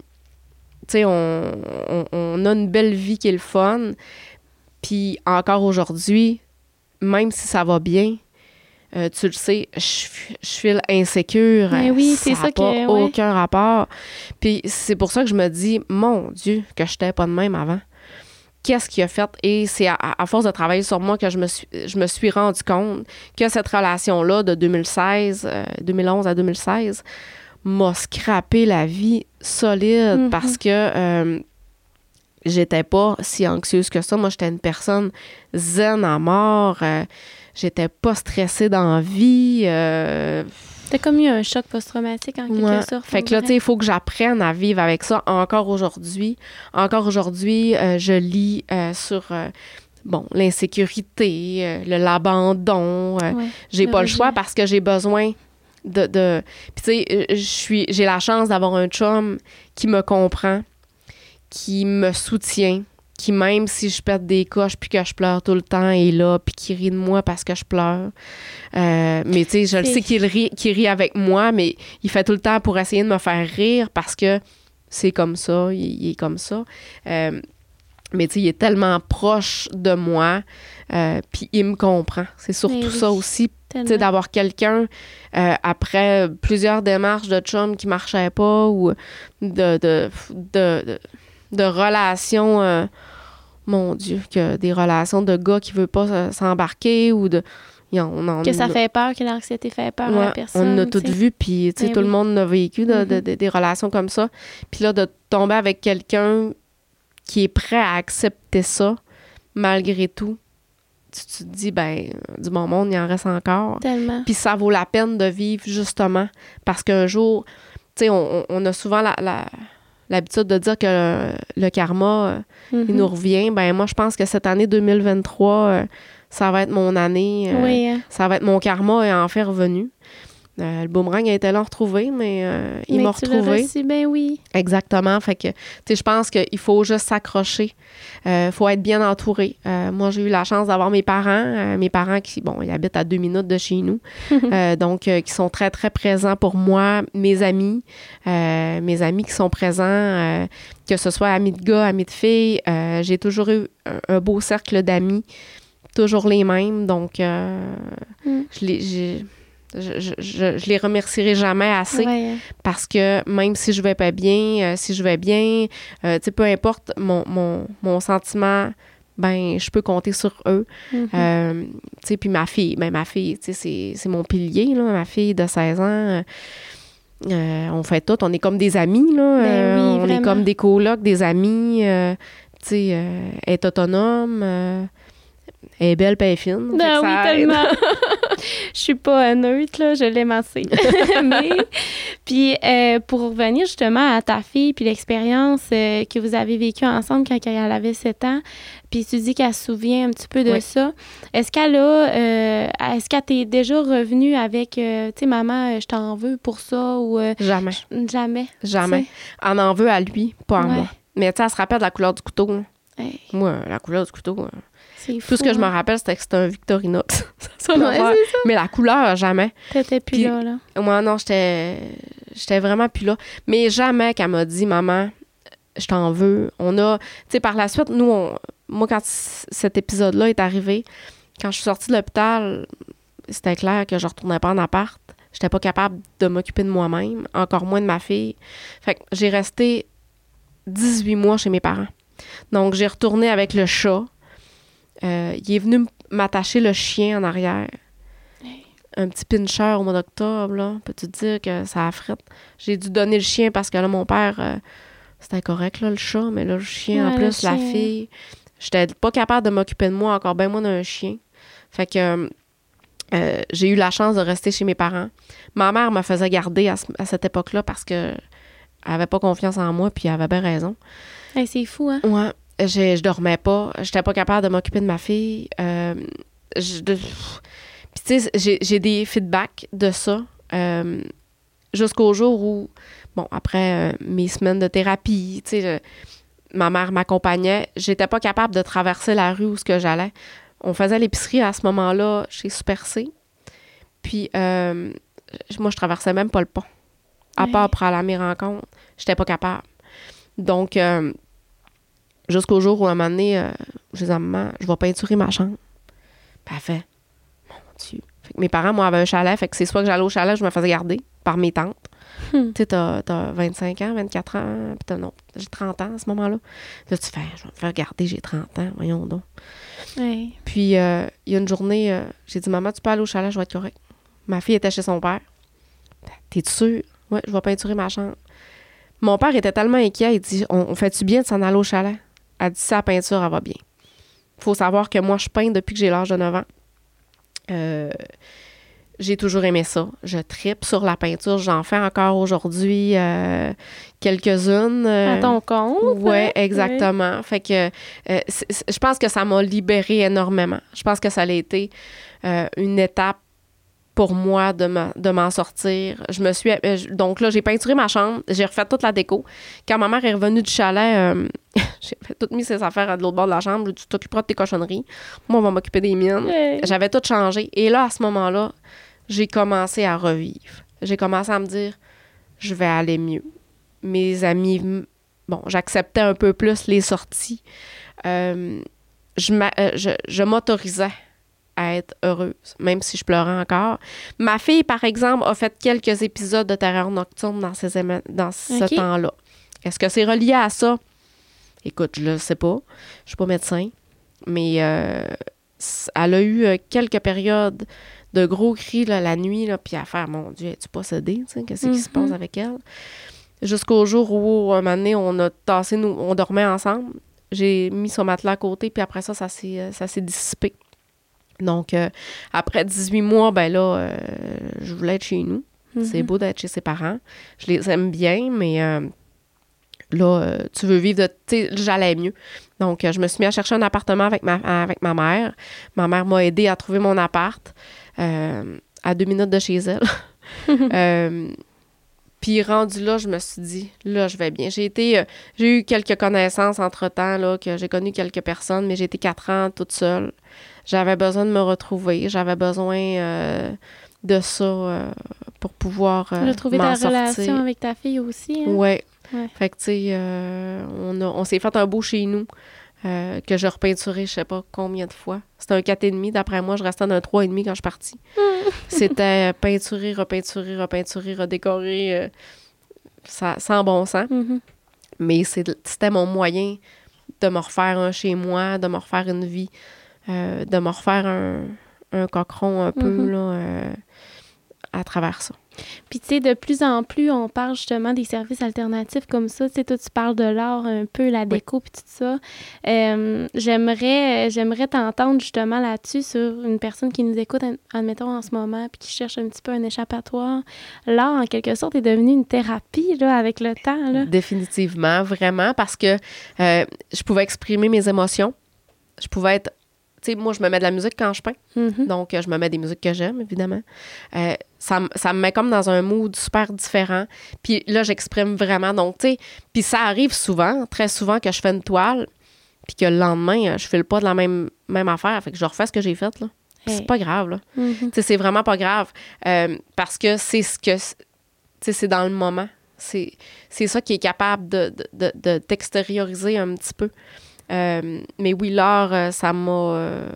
sais, on, on, a une belle vie qui est le fun. Puis encore aujourd'hui, même si ça va bien, tu le sais, je, je file insécure. Mais oui, c'est ça, n'a aucun rapport. Puis c'est pour ça que je me dis, mon Dieu, que je n'étais pas de même avant qu'est-ce qui a fait. Et c'est à, force de travailler sur moi que je me suis, je me suis rendu compte que cette relation-là de 2016, 2011 euh, à 2016 m'a scrappé la vie solide mm-hmm. parce que euh, j'étais pas si anxieuse que ça. Moi, j'étais une personne zen à mort. Euh, j'étais pas stressée dans la vie. T'as comme eu un choc post-traumatique en quelque sorte. Fait que là, tu sais, il faut que j'apprenne à vivre avec ça encore aujourd'hui. Encore aujourd'hui, euh, je lis euh, sur. Euh, bon, l'insécurité, l'abandon. j'ai pas le choix parce que j'ai besoin de. de... Puis, tu sais, j'ai la chance d'avoir un chum qui me comprend, qui me soutient, qui même si je pète des coches puis que je pleure tout le temps est là puis qui rit de moi parce que je pleure. Euh, mais tu sais, je le sais qu'il rit, rit avec moi, mais il fait tout le temps pour essayer de me faire rire parce que c'est comme ça, il, est comme ça. Euh, mais tu sais, il est tellement proche de moi, euh, puis il me comprend. C'est surtout ça aussi, tu sais, d'avoir quelqu'un après plusieurs démarches de chum qui marchaient pas ou de, de, de de relations, mon Dieu, que des relations de gars qui ne veulent pas s'embarquer ou de. que ça fait peur, que l'anxiété fait peur à la personne. On a tout vu, puis ben tout le monde a vécu mm-hmm. des relations comme ça. Puis là, de tomber avec quelqu'un qui est prêt à accepter ça, malgré tout, tu, te dis, ben, du bon monde, il en reste encore. Tellement. Puis ça vaut la peine de vivre, justement, parce qu'un jour, tu sais, on, a souvent la l'habitude de dire que le, karma, il mhm. nous revient. Ben moi, je pense que cette année 2023, euh, ça va être mon année. Euh, hein. Ça va être mon karma et en fait revenu. Euh, le boomerang a été là retrouvé, mais euh, il m'a retrouvé. Ben oui. Exactement. Fait que, tu sais, je pense qu'il faut juste s'accrocher. Il euh, faut être bien entouré. moi, j'ai eu la chance d'avoir mes parents. mes parents qui, bon, ils habitent à deux minutes de chez nous. *laughs* donc, qui sont très, très présents pour moi. Mes amis. mes amis qui sont présents, que ce soit amis de gars, amis de filles. j'ai toujours eu un, beau cercle d'amis. Toujours les mêmes. Donc, mm. je les je, je, les remercierai jamais assez parce que même si je vais pas bien, euh, si je vais bien, euh, peu importe mon, mon, mon, sentiment, ben je peux compter sur eux. Euh, sais, puis ma fille, ben ma fille, c'est mon pilier, là, ma fille de 16 ans. on fait tout, on est comme des amis, là. Ben on est comme des colocs, des amis. tu sais, est autonome elle est belle, pas fine. Ben oui, tellement. *laughs* je suis pas neutre, là, je l'aime assez. *laughs* Mais, puis euh, pour revenir justement à ta fille, puis l'expérience euh, que vous avez vécue ensemble quand elle avait 7 ans, puis tu dis qu'elle se souvient un petit peu de ça. Est-ce qu'elle a, euh, est-ce qu'elle t'est déjà revenue avec, tu sais, maman, je t'en veux pour ça ou... jamais. Jamais. Jamais. Elle en veut à lui, pas à moi. Mais tu sais, elle se rappelle de la couleur du couteau. Moi, la couleur du couteau... Tout ce que je me hein. rappelle, c'était que c'était un Victorinox. *laughs* Mais la couleur, jamais. T'étais plus là, là. Moi, non, j'étais, j'étais vraiment plus là. Mais jamais qu'elle m'a dit, maman, je t'en veux. On a, tu sais, par la suite, nous, on, moi, quand cet épisode-là est arrivé, quand je suis sortie de l'hôpital, c'était clair que je retournais pas en appart. J'étais pas capable de m'occuper de moi-même, encore moins de ma fille. Fait que j'ai resté 18 mois chez mes parents. Donc, j'ai retourné avec le chat euh, il est venu m'attacher le chien en arrière. Un petit pincher au mois d'octobre, là. Peux-tu te dire que ça a frette? J'ai dû donner le chien parce que là, mon père, euh, c'était correct, là, le chat, mais là, le chien, en plus, la fille. J'étais pas capable de m'occuper de moi, encore bien moins d'un chien. Fait que, euh, euh, j'ai eu la chance de rester chez mes parents. Ma mère me faisait garder à, ce- à cette époque-là parce que elle avait pas confiance en moi, puis elle avait bien raison. Hey, c'est fou, hein? Ouais, je, je dormais pas. J'étais pas capable de m'occuper de ma fille. Euh, je- de- Puis tu sais, j'ai- des feedbacks de ça euh, jusqu'au jour où, bon, après euh, mes semaines de thérapie, tu sais, ma mère m'accompagnait. J'étais pas capable de traverser la rue où ce que j'allais. On faisait l'épicerie à ce moment-là chez Super C. Puis euh, moi, je traversais même pas le pont. À part pour aller à mes rencontres, j'étais pas capable. Donc, jusqu'au jour où, à un moment donné, euh, je disais à maman, je vais peinturer ma chambre. Puis elle fait, mon Dieu. Fait que mes parents, moi, avaient un chalet. Fait que c'est soit que j'allais au chalet, je me faisais garder par mes tantes. Hmm. Tu sais, t'as, t'as 25 ans, 24 ans, puis t'as, non, j'ai 30 ans à ce moment-là. Là, tu fais, je vais me faire garder, j'ai 30 ans, voyons donc. Puis, euh, il y a une journée, euh, j'ai dit, maman, tu peux aller au chalet, je vais être correct. Ma fille était chez son père. T'es sûre? Ouais, je vais peinturer ma chambre. Mon père était tellement inquiet, il dit, on, on fait-tu bien de s'en aller au chalet? Elle dit, sa peinture, elle va bien. faut savoir que moi, je peins depuis que j'ai l'âge de 9 ans. Euh, j'ai toujours aimé ça. Je tripe sur la peinture. J'en fais encore aujourd'hui euh, quelques-unes. euh, À ton compte? Ouais, hein? exactement. Fait que euh, je pense que ça m'a libéré énormément. Je pense que ça a été une étape pour moi de me- de m'en sortir. Je me suis donc là j'ai peinturé ma chambre, j'ai refait toute la déco. Quand ma mère est revenue du chalet, j'ai fait toutes mis ses affaires à de l'autre bord de la chambre. Tu t'occuperas de tes cochonneries. Moi, on va m'occuper des miennes. J'avais tout changé. Et là, à ce moment-là, j'ai commencé à revivre. J'ai commencé à me dire, je vais aller mieux. Mes amis, bon, j'acceptais un peu plus les sorties. Euh, je euh, je, m'autorisais à être heureuse, même si je pleurais encore. Ma fille, par exemple, a fait quelques épisodes de terreur nocturne dans, ces dans ce temps-là. Est-ce que c'est relié à ça? Écoute, je le sais pas. Je suis pas médecin. Mais euh, elle a eu euh, quelques périodes de gros cris là, la nuit, là, puis à faire, mon Dieu, es-tu possédée? Qu'est-ce qui se Mhm. passe avec elle? Jusqu'au jour où, un moment donné, on a tassé, nous, on dormait ensemble. J'ai mis son matelas à côté, puis après ça, ça s'est, euh, dissipé. Donc, euh, après 18 mois, ben là, euh, je voulais être chez nous. C'est Mhm. beau d'être chez ses parents. Je les aime bien, mais euh, là, euh, tu veux vivre de. Tu sais, j'allais mieux. Donc, euh, je me suis mis à chercher un appartement avec ma, avec ma mère. Ma mère m'a aidé à trouver mon appart euh, à deux minutes de chez elle. *laughs* Puis rendu là, je me suis dit, là, je vais bien. J'ai été, euh, j'ai eu quelques connaissances entre-temps, là, que j'ai connu quelques personnes, mais j'ai été quatre ans toute seule. J'avais besoin de me retrouver. J'avais besoin euh, de ça euh, pour pouvoir Tu as trouvé m'en ta sortir. relation avec ta fille aussi. Hein? Ouais. Ouais. Fait que, tu sais, euh, on, on s'est fait un beau chez nous euh, que j'ai repeinturé, je sais pas combien de fois. C'était un 4,5. D'après moi, je restais dans un 3,5 quand je suis partie. *laughs* C'était peinturé, repeinturé, repeinturé, redécoré. euh, ça, sans bon sens. Mhm. Mais c'était mon moyen de me refaire un chez moi, de me refaire une vie, euh, de me refaire un, un cochon un peu, Mhm. là, euh, à travers ça. Puis, tu sais, de plus en plus, on parle justement des services alternatifs comme ça. Tu sais, toi, tu parles de l'art un peu, la déco, puis tout ça. Euh, j'aimerais, j'aimerais t'entendre justement là-dessus sur une personne qui nous écoute, ad- admettons, en ce moment, puis qui cherche un petit peu un échappatoire. L'art, en quelque sorte, est devenu une thérapie, là, avec le temps, là. Définitivement, vraiment, parce que euh, je pouvais exprimer mes émotions. Je pouvais être. Sais, moi, je me mets de la musique quand je peins. Mhm. Donc, euh, je me mets des musiques que j'aime, évidemment. Euh, ça, ça me met comme dans un mood super différent. Puis là, j'exprime vraiment. Donc, tu sais, puis ça arrive souvent, très souvent, que je fais une toile, puis que le lendemain, euh, je file pas de la même, même affaire. Fait que je refais ce que j'ai fait, là. Hey. C'est pas grave, là. Tu sais, c'est vraiment pas grave. Euh, parce que c'est ce que. Tu sais, c'est dans le moment. C'est c'est ça qui est capable de, de, de, de t'extérioriser un petit peu. Euh, mais oui, l'art, euh, ça m'a. euh,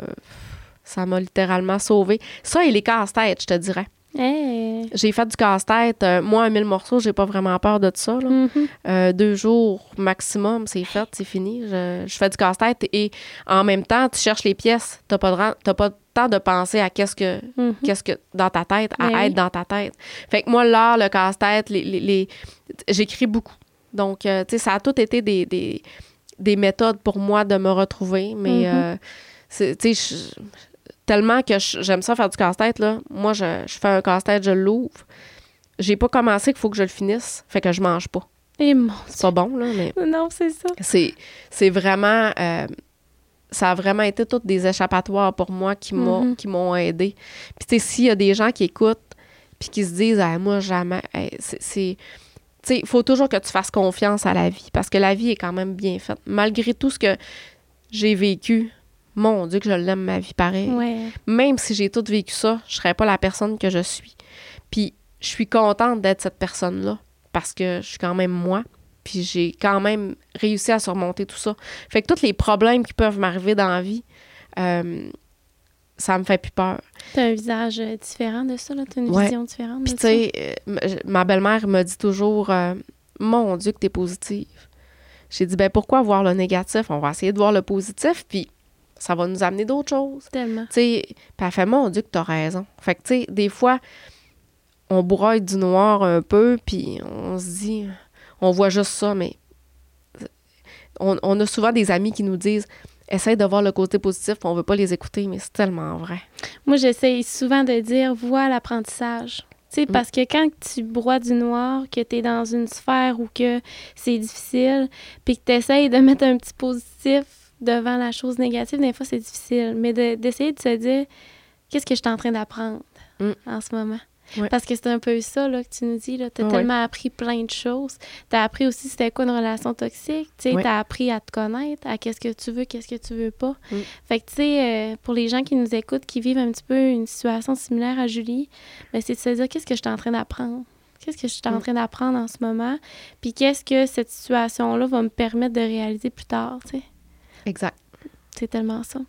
ça m'a littéralement sauvé. Ça et les casse-têtes, je te dirais. Hey. J'ai fait du casse-tête. moi, un mille morceaux, j'ai pas vraiment peur de ça. là. Mhm. Euh, deux jours maximum, c'est fait, c'est fini. Je, je fais du casse-tête et en même temps, tu cherches les pièces. T'as pas, de pas de temps de penser à qu'est-ce que, Mhm. qu'est-ce que dans ta tête, à Ben être oui. dans ta tête. Fait que moi, l'art, le casse-tête, les, les- les- j'écris beaucoup. Donc, euh, tu sais, ça a tout été des, des, des méthodes pour moi de me retrouver, mais c'est- tu sais, je- tellement que j'aime ça faire du casse-tête, là. Moi, je, je fais un casse-tête, je l'ouvre. J'ai pas commencé qu'il faut que je le finisse. Fait que je mange pas. Et mon C'est pas bon, là, mais. Non, c'est ça. c'est, c'est vraiment. euh, ça a vraiment été toutes des échappatoires pour moi qui m'ont, qui m'ont aidé. Puis, tu sais, s'il y a des gens qui écoutent puis qui se disent, ah, moi, jamais. Hey, c'est. C'est- tu sais, il faut toujours que tu fasses confiance à la vie parce que la vie est quand même bien faite. Malgré tout ce que j'ai vécu, mon Dieu, que je l'aime, ma vie pareil. Ouais. Même si j'ai tout vécu ça, je serais pas la personne que je suis. Puis je suis contente d'être cette personne-là parce que je suis quand même moi. Puis j'ai quand même réussi à surmonter tout ça. Fait que tous les problèmes qui peuvent m'arriver dans la vie, euh, ça me fait plus peur. T'as un visage euh, différent de ça, là? T'as une Ouais. vision différente Puis tu sais, euh, ma belle-mère me dit toujours euh, Mon Dieu, que t'es positive. J'ai dit Ben pourquoi voir le négatif? On va essayer de voir le positif, puis ça va nous amener d'autres choses. Tellement. Tu sais, puis elle fait, mon Dieu, que t'as raison. Fait que, tu sais, des fois, on broye du noir un peu, puis on se dit, on voit juste ça, mais on, on a souvent des amis qui nous disent, essaye de voir le côté positif, on veut pas les écouter, mais c'est tellement vrai. Moi, j'essaye souvent de dire vois l'apprentissage. Sais, Mm. parce que quand tu broies du noir, que tu es dans une sphère où que c'est difficile, puis que tu essayes de mettre un petit positif devant la chose négative, des fois, c'est difficile. Mais de- d'essayer de, se dire qu'est-ce que je suis en train d'apprendre Mm. en ce moment? Ouais. Parce que c'est un peu ça là, que tu nous dis. Tu as Ouais. tellement appris plein de choses. Tu as appris aussi c'était quoi une relation toxique? Tu Ouais. as appris à te connaître, à qu'est-ce que tu veux, qu'est-ce que tu veux pas. Mm. Fait que, tu sais, euh, pour les gens qui nous écoutent, qui vivent un petit peu une situation similaire à Julie, ben, c'est de se dire qu'est-ce que je suis en train d'apprendre? Qu'est-ce que je suis en Mm. train d'apprendre en ce moment? Puis qu'est-ce que cette situation-là va me permettre de réaliser plus tard, tu sais? Exact. C'est tellement ça.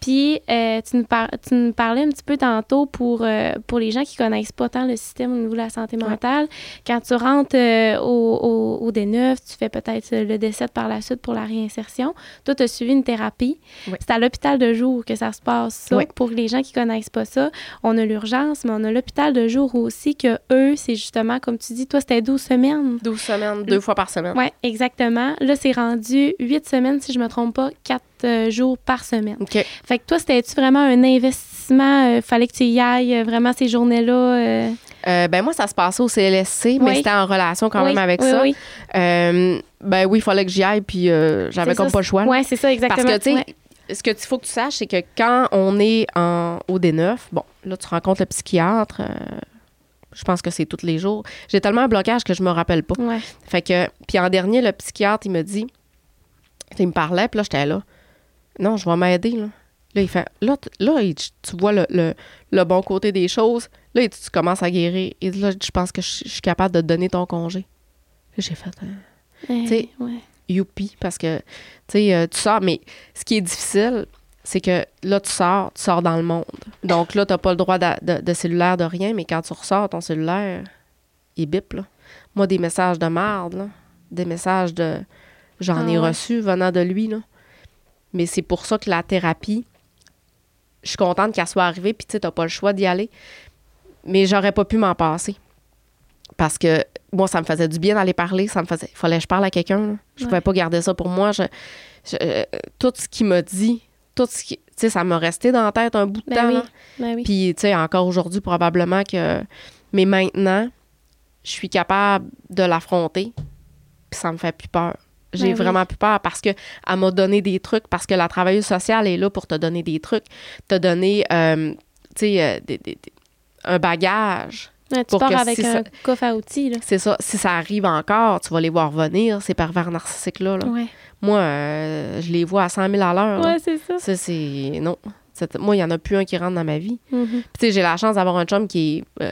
Puis, euh, tu, nous par- tu nous parlais un petit peu tantôt pour, euh, pour les gens qui connaissent pas tant le système au niveau de la santé Ouais. mentale. Quand tu rentres euh, au, au, au D9, tu fais peut-être le D7 par la suite pour la réinsertion. Toi, tu as suivi une thérapie. Ouais. C'est à l'hôpital de jour que ça se passe, ça. Ouais. Pour les gens qui connaissent pas ça, on a l'urgence, mais on a l'hôpital de jour aussi, que eux, c'est justement, comme tu dis, toi, c'était 12 semaines. 12 semaines, deux fois par semaine. Oui, exactement. Là, c'est rendu 8 semaines, si je me trompe pas, 4 jours par semaine. OK. Fait que toi, c'était-tu vraiment un investissement? euh, fallait que tu y ailles euh, vraiment ces journées-là? euh? Euh, ben moi, ça se passait au CLSC, mais Oui. c'était en relation quand Oui, même avec oui, ça. Oui, Euh, ben oui, il fallait que j'y aille, puis euh, j'avais comme ça, pas le choix. ouais, c'est ça, exactement. Parce que, tu sais, Ouais. ce que tu faut que tu saches, c'est que quand on est en, au D9, bon, là, tu rencontres le psychiatre. euh, je pense que c'est tous les jours. J'ai tellement un blocage que je me rappelle pas. Ouais. Fait que, puis en dernier, le psychiatre, il me dit, il me parlait, puis là, j'étais là. Non, je vais m'aider, là. Là, il fait, là, là il- tu vois le, le- le bon côté des choses. Là, il dit, tu commences à guérir. Et là, je pense que je je suis capable de te donner ton congé. J'ai fait, hein, Ouais, sais, ouais. youpi, parce que, tu sais, euh, tu sors, mais ce qui est difficile, c'est que là, tu sors, tu sors dans le monde. Donc là, tu n'as pas le droit de, de- de cellulaire, de rien, mais quand tu ressors, ton cellulaire, il bip, là. Moi, des messages de merde, là. Des messages de... J'en Ah ai ouais. reçu venant de lui, là. Mais c'est pour ça que la thérapie, je suis contente qu'elle soit arrivée, puis tu sais, t'as pas le choix d'y aller. Mais j'aurais pas pu m'en passer. Parce que moi, ça me faisait du bien d'aller parler. Ça me faisait. Fallait que je parle à quelqu'un. Je Ouais. pouvais pas garder ça pour moi. Je, je- euh, tout ce qu'il m'a dit, tout ce qui. Tu sais, ça m'a resté dans la tête un bout de Ben temps. oui, ben oui. Puis, tu sais, encore aujourd'hui, probablement que. Mais maintenant, je suis capable de l'affronter. Puis ça me fait plus peur. J'ai Ben oui. vraiment plus peur parce que elle m'a donné des trucs, parce que la travailleuse sociale est là pour te donner des trucs, te donner, euh, tu sais, euh, un bagage. Ouais, tu pour pars que avec si un ça- coffre à outils. C'est ça. Si ça arrive encore, tu vas les voir venir, ces pervers narcissiques-là. là. Ouais, Moi, euh, je les vois à 100 000 à l'heure. ouais c'est ça. Ça, c'est. Non. Moi, il n'y en a plus un qui rentre dans ma vie. Puis, tu sais, j'ai la chance d'avoir un chum qui est euh,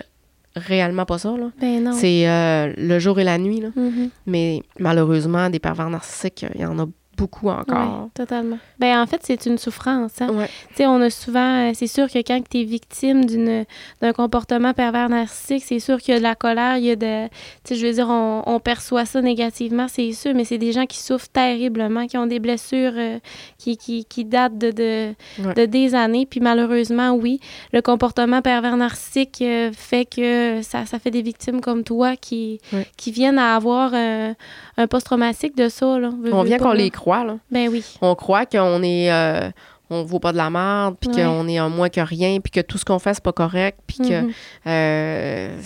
réellement pas ça, là. Ben non. C'est euh, le jour et la nuit, là. Mhm. Mais malheureusement, des pervers narcissiques, il y en a beaucoup encore. Totalement. Ben en fait, c'est une souffrance. Hein? Ouais. Tu sais, on a souvent, euh, c'est sûr que quand tu es victime d'une, d'un comportement pervers narcissique, c'est sûr qu'il y a de la colère, il y a de, tu sais, je veux dire, on, on perçoit ça négativement, c'est sûr, mais c'est des gens qui souffrent terriblement, qui ont des blessures euh, qui, qui, qui datent de, de, Ouais. de des années, puis malheureusement, oui, le comportement pervers narcissique euh, fait que ça, ça fait des victimes comme toi qui, Ouais. qui viennent à avoir euh, un post-traumatique de ça, là. Veux, On vient qu'on les croit, là. Ben oui. On croit qu'on est. euh, on vaut pas de la merde, puis Ouais. qu'on est en moins que rien, puis que tout ce qu'on fait, c'est pas correct, puis que. Mhm. euh,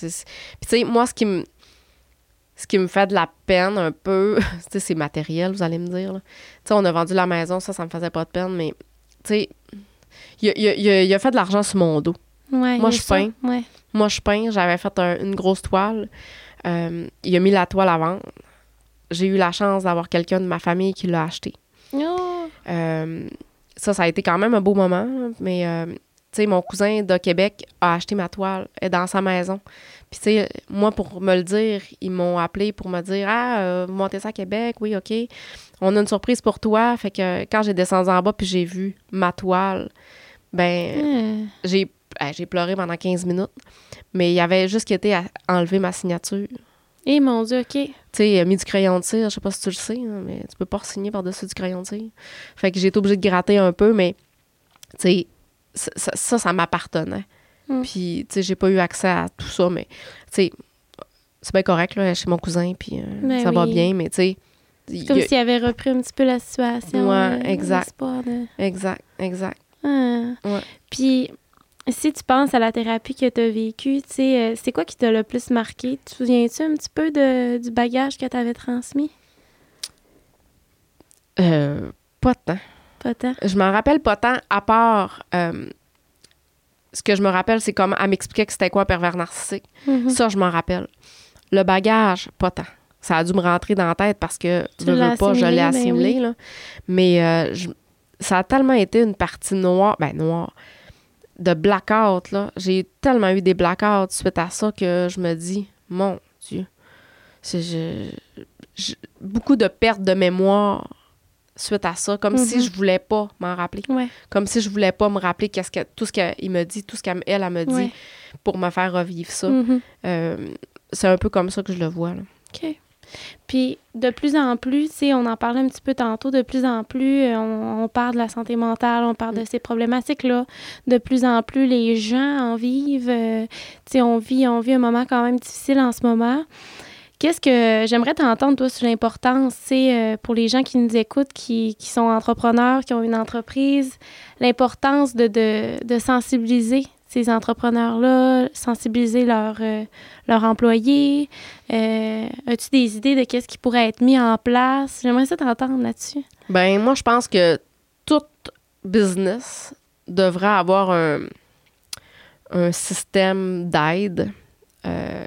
puis tu sais, moi, ce qui me. Ce qui me fait de la peine un peu, *laughs* c'est matériel, vous allez me dire. Tu sais, on a vendu la maison, ça, ça me faisait pas de peine, mais, tu sais, il a, il a- il a- il a fait de l'argent sur mon dos. Ouais, Moi, je peins. Ouais. Moi, je peins, j'avais fait un- une grosse toile. Euh, il a mis la toile à vendre. J'ai eu la chance d'avoir quelqu'un de ma famille qui l'a acheté. Oh. Euh, ça, ça a été quand même un beau moment, mais euh, tu sais, mon cousin de Québec a acheté ma toile, elle est dans sa maison. Puis, tu sais, moi, pour me le dire, ils m'ont appelé pour me dire Ah, vous montez ça à Québec, oui, OK. On a une surprise pour toi. Fait que quand j'ai descendu en bas puis j'ai vu ma toile, ben, Euh, j'ai j'ai pleuré pendant 15 minutes, mais il avait juste été à enlever ma signature. Eh mon Dieu, OK. Tu sais, il a mis du crayon de cire, je sais pas si tu le sais, hein, mais tu peux pas signer par-dessus du crayon de cire. Fait que j'ai été obligée de gratter un peu, mais tu sais, ça, ça, ça, ça m'appartenait. Mm. Puis, tu sais, j'ai pas eu accès à tout ça, mais tu sais, c'est bien correct, là, chez mon cousin, puis euh, Ben ça va bien, mais tu sais, y Comme a- s'il avait repris un petit peu la situation. Ouais, euh, exact. de- exact, exact. Ah. Ouais. Puis, si tu penses à la thérapie que tu as vécue, tu sais, euh, c'est quoi qui t'a le plus marqué? Tu te souviens-tu un petit peu de, du bagage que tu avais transmis? Euh, pas tant. Pas tant. Je m'en rappelle pas tant, à part. euh, ce que je me rappelle, c'est comment elle m'expliquait que c'était quoi un pervers narcissique. Mhm. Ça, je m'en rappelle. Le bagage, pas tant. Ça a dû me rentrer dans la tête parce que, Tu veux, veux pas, je l'ai assimilé, ben oui. là. Mais euh, je- ça a tellement été une partie noire, ben noire, de blackout. là. J'ai tellement eu des blackouts suite à ça que je me dis, mon Dieu, c'est je- je- beaucoup de pertes de mémoire suite à ça, comme si Mhm. je voulais pas m'en rappeler. Ouais. Comme si je voulais pas me rappeler qu'est-ce que, tout ce qu'il me dit, tout ce qu'elle elle, elle me dit Ouais. pour me faire revivre ça. Mhm. Euh, c'est un peu comme ça que je le vois. Là. OK. Puis, de plus en plus, tu sais, on en parlait un petit peu tantôt, de plus en plus, euh, on, on parle de la santé mentale, on parle de Mm. ces problématiques-là. De plus en plus, les gens en vivent. euh, tu sais, on vit, on vit un moment quand même difficile en ce moment. Qu'est-ce que j'aimerais t'entendre, toi, sur l'importance, sais, euh, pour les gens qui nous écoutent, qui, qui sont entrepreneurs, qui ont une entreprise, l'importance de, de, de sensibiliser ces entrepreneurs-là, sensibiliser leurs euh, leurs employés. Euh, As-tu des idées de qu'est-ce qui pourrait être mis en place? J'aimerais ça t'entendre là-dessus. Ben, moi, je pense que tout business devrait avoir un, un système d'aide. euh,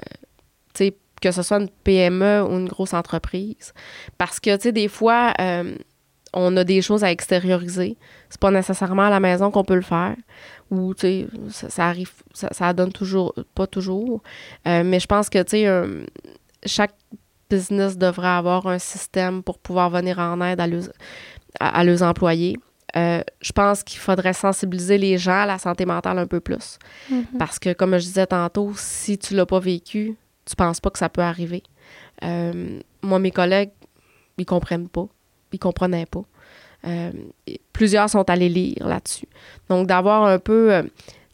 que ce soit une PME ou une grosse entreprise. Parce que, tu sais, des fois, on a des choses à extérioriser. C'est pas nécessairement à la maison qu'on peut le faire. Ou, tu sais, ça, ça arrive, ça, ça donne toujours, pas toujours. Euh, mais je pense que, tu sais, euh, chaque business devrait avoir un système pour pouvoir venir en aide à leurs, à, à leurs employés. Euh, je pense qu'il faudrait sensibiliser les gens à la santé mentale un peu plus. Parce que, comme je disais tantôt, si tu l'as pas vécu, tu penses pas que ça peut arriver. Euh, moi, mes collègues, ils comprennent pas. Ils comprenaient pas. Euh, plusieurs sont allés lire là-dessus. Donc, d'avoir un peu euh,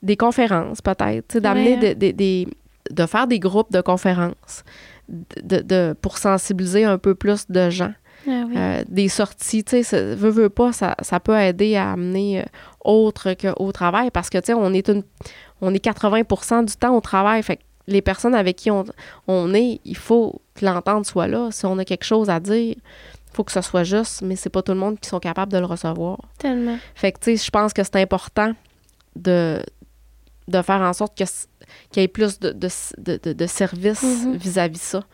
des conférences, peut-être, d'amener Ouais. des, de faire des groupes de conférences de, de- pour sensibiliser un peu plus de gens. Ah oui. Euh, des sorties, tu sais, veut, veut pas, ça, ça peut aider à amener autre qu'au travail parce que, tu sais, on est une, on est 80% du temps au travail. Fait que les personnes avec qui on, on est, il faut que l'entente soit là. Si on a quelque chose à dire, faut que ce soit juste, mais c'est pas tout le monde qui sont capables de le recevoir. Tellement. Fait que, tu sais, je pense que c'est important de, de faire en sorte que qu'il y ait plus de, de, de, de- services Mhm. vis-à-vis ça.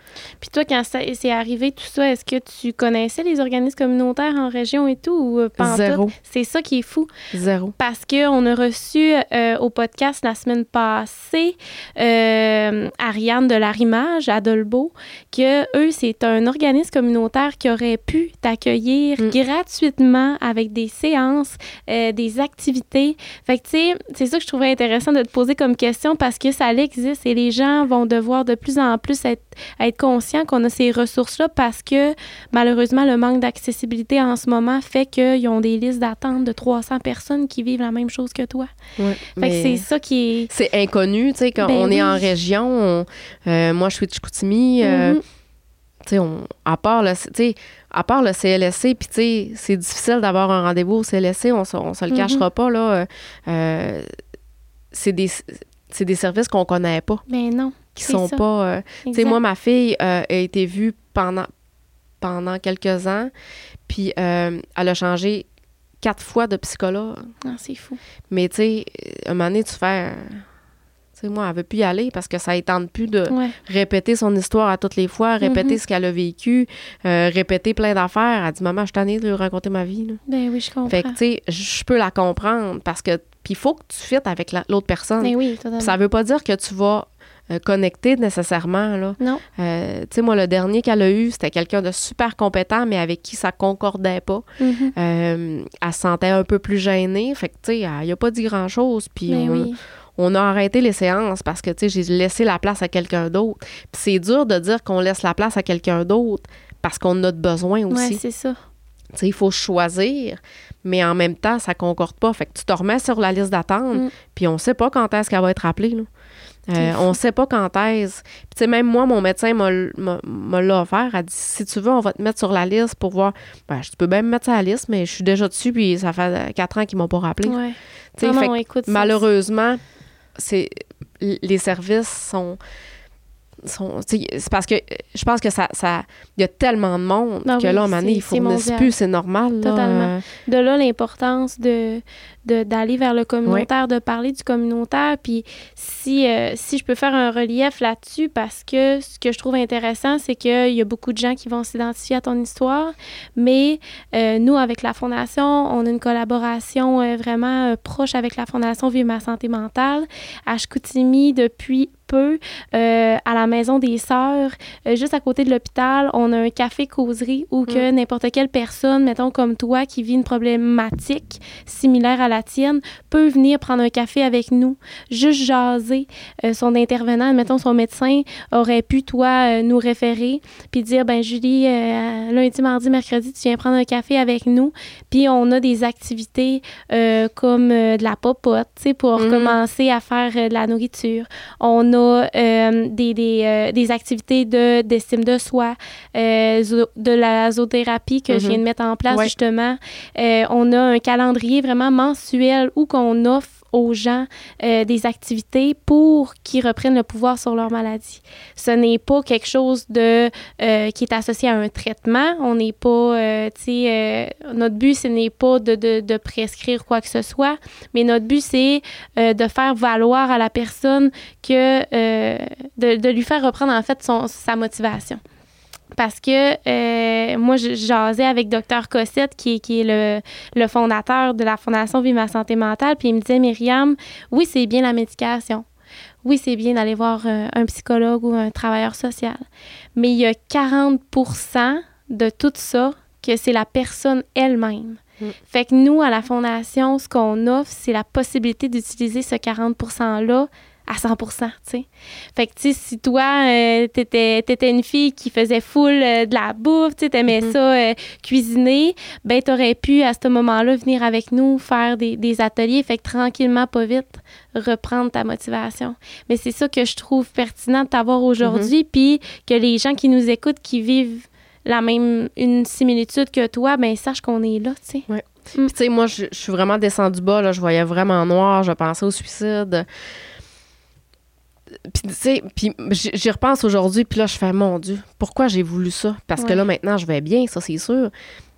Puis toi, quand ça- c'est arrivé tout ça, est-ce que tu connaissais les organismes communautaires en région et tout? Ou euh, pas? Zéro. C'est ça qui est fou. Zéro. Parce qu'on a reçu euh, au podcast la semaine passée euh, Ariane de l'Arrimage à Dolbeau, que eux, c'est un organisme communautaire qui aurait pu t'accueillir Mm. gratuitement avec des séances, euh, des activités. Fait que, tu sais, c'est ça que je trouvais intéressant de te poser comme question parce que ça existe et les gens vont devoir de plus en plus être, être conscients qu'on a ces ressources-là parce que malheureusement, le manque d'accessibilité en ce moment fait qu'ils ont des listes d'attente de 300 personnes qui vivent la même chose que toi. Fait que c'est ça qui est. c'est inconnu, tu sais, quand Ben on est en région, on- euh, moi je suis de Chicoutimi, euh, Mhm. tu sais, à part le, à part le CLSC, puis tu sais, c'est difficile d'avoir un rendez-vous au CLSC, on, se- on se le Mhm. cachera pas, là. euh, c'est des, c'est des services qu'on connaît pas, Ben non. qui sont ça. pas... euh, tu sais, moi, ma fille euh, a été vue pendant, pendant quelques ans, puis euh, elle a changé quatre fois de psychologue. Ah, c'est fou. Mais tu sais, à un moment donné, tu fais... Tu sais, moi, elle veut plus y aller parce que ça ne tente plus de Ouais. répéter son histoire à toutes les fois, répéter Mhm. ce qu'elle a vécu, euh, répéter plein d'affaires. Elle dit, maman, je suis tannée de lui raconter ma vie. là. Ben oui, je comprends. Fait que, tu sais, je peux la comprendre parce que... Puis il faut que tu fittes avec la- l'autre personne. Ben oui, totalement. Ça veut pas dire que tu vas euh, connecter nécessairement, là. Non. Euh, tu sais, moi, le dernier qu'elle a eu, c'était quelqu'un de super compétent, mais avec qui ça concordait pas. Mhm. Euh, elle se sentait un peu plus gênée. Fait que, tu sais, il n'y a pas dit grand-chose. Puis on, oui. on a arrêté les séances parce que, tu sais, j'ai laissé la place à quelqu'un d'autre. Puis c'est dur de dire qu'on laisse la place à quelqu'un d'autre parce qu'on a de besoin aussi. c'est ça. Tu sais, il faut choisir, mais en même temps, ça concorde pas. Fait que tu te remets sur la liste d'attente, Mm. puis on sait pas quand est-ce qu'elle va être appelée. Là. Euh, on sait pas quand est-ce. Puis, tu sais, même moi, mon médecin m'a l'a offert. Elle dit si tu veux, on va te mettre sur la liste pour voir. Ben, je tu peux même me mettre sur la liste, mais je suis déjà dessus, puis ça fait euh, quatre ans qu'ils m'ont pas rappelé. Ouais. Non, fait non, écoute, malheureusement, c'est les services sont. C'est parce que je pense que ça. ça- y a tellement de monde Ah que oui, là, à un moment donné, ils fournissent plus, c'est normal. là. Totalement. Euh, de là l'importance de de- d'aller vers le communautaire, de parler du communautaire. Puis si, euh, si je peux faire un relief là-dessus, parce que ce que je trouve intéressant, c'est qu'il y a beaucoup de gens qui vont s'identifier à ton histoire, mais euh, nous, avec la Fondation, on a une collaboration euh, vraiment proche avec la Fondation Vive ma santé mentale. À Chicoutimi, depuis peu, euh, à la Maison des Sœurs, euh, juste à côté de l'hôpital, on a un café causerie où que n'importe quelle personne, mettons comme toi, qui vit une problématique similaire à la tienne, peut venir prendre un café avec nous, juste jaser. Euh, son intervenant, mettons son médecin, aurait pu, toi, nous référer, puis dire, ben Julie, lundi, mardi, mercredi, tu viens prendre un café avec nous, puis on a des activités comme de la popote, tu sais, pour Mhm. commencer à faire de la nourriture. On a euh, des, des, euh, des activités de d'estime de soi, euh, zo- de la zoothérapie que je Mhm. viens de mettre en place Ouais. justement. On a un calendrier vraiment mensuel où qu'on offre aux gens euh, des activités pour qu'ils reprennent le pouvoir sur leur maladie. Ce n'est pas quelque chose de euh, qui est associé à un traitement. On n'est pas, euh, tu sais, euh, notre but ce n'est pas de, de, de prescrire quoi que ce soit, mais notre but c'est euh, de faire valoir à la personne que de, de lui faire reprendre en fait son, sa motivation. Parce que euh, moi, je jasais avec Dr Cossette, qui, est- qui est le, le fondateur de la Fondation Vie ma santé mentale, puis il me disait, Myriam, oui, c'est bien la médication. Oui, c'est bien d'aller voir euh, un psychologue ou un travailleur social. Mais il y a 40% de tout ça que c'est la personne elle-même. Mm. Fait que nous, à la Fondation, ce qu'on offre, c'est la possibilité d'utiliser ce 40 %-là à 100 tu sais. Fait que, tu sais, si toi, euh, t'étais, étais une fille qui faisait full euh, de la bouffe, tu t'aimais Mhm. ça euh, cuisiner, ben t'aurais pu, à ce moment-là, venir avec nous faire des, des ateliers. Fait que tranquillement, pas vite, reprendre ta motivation. Mais c'est ça que je trouve pertinent de t'avoir aujourd'hui, puis que les gens qui nous écoutent, qui vivent la même, une similitude que toi, ben sachent qu'on est là, tu sais. Puis, tu sais, moi, je, je suis vraiment descendue bas, là, je voyais vraiment noir, je pensais au suicide. Puis, tu sais, puis j'y repense aujourd'hui, puis là, je fais, mon Dieu, pourquoi j'ai voulu ça? Parce que là, maintenant, je vais bien, ça, c'est sûr.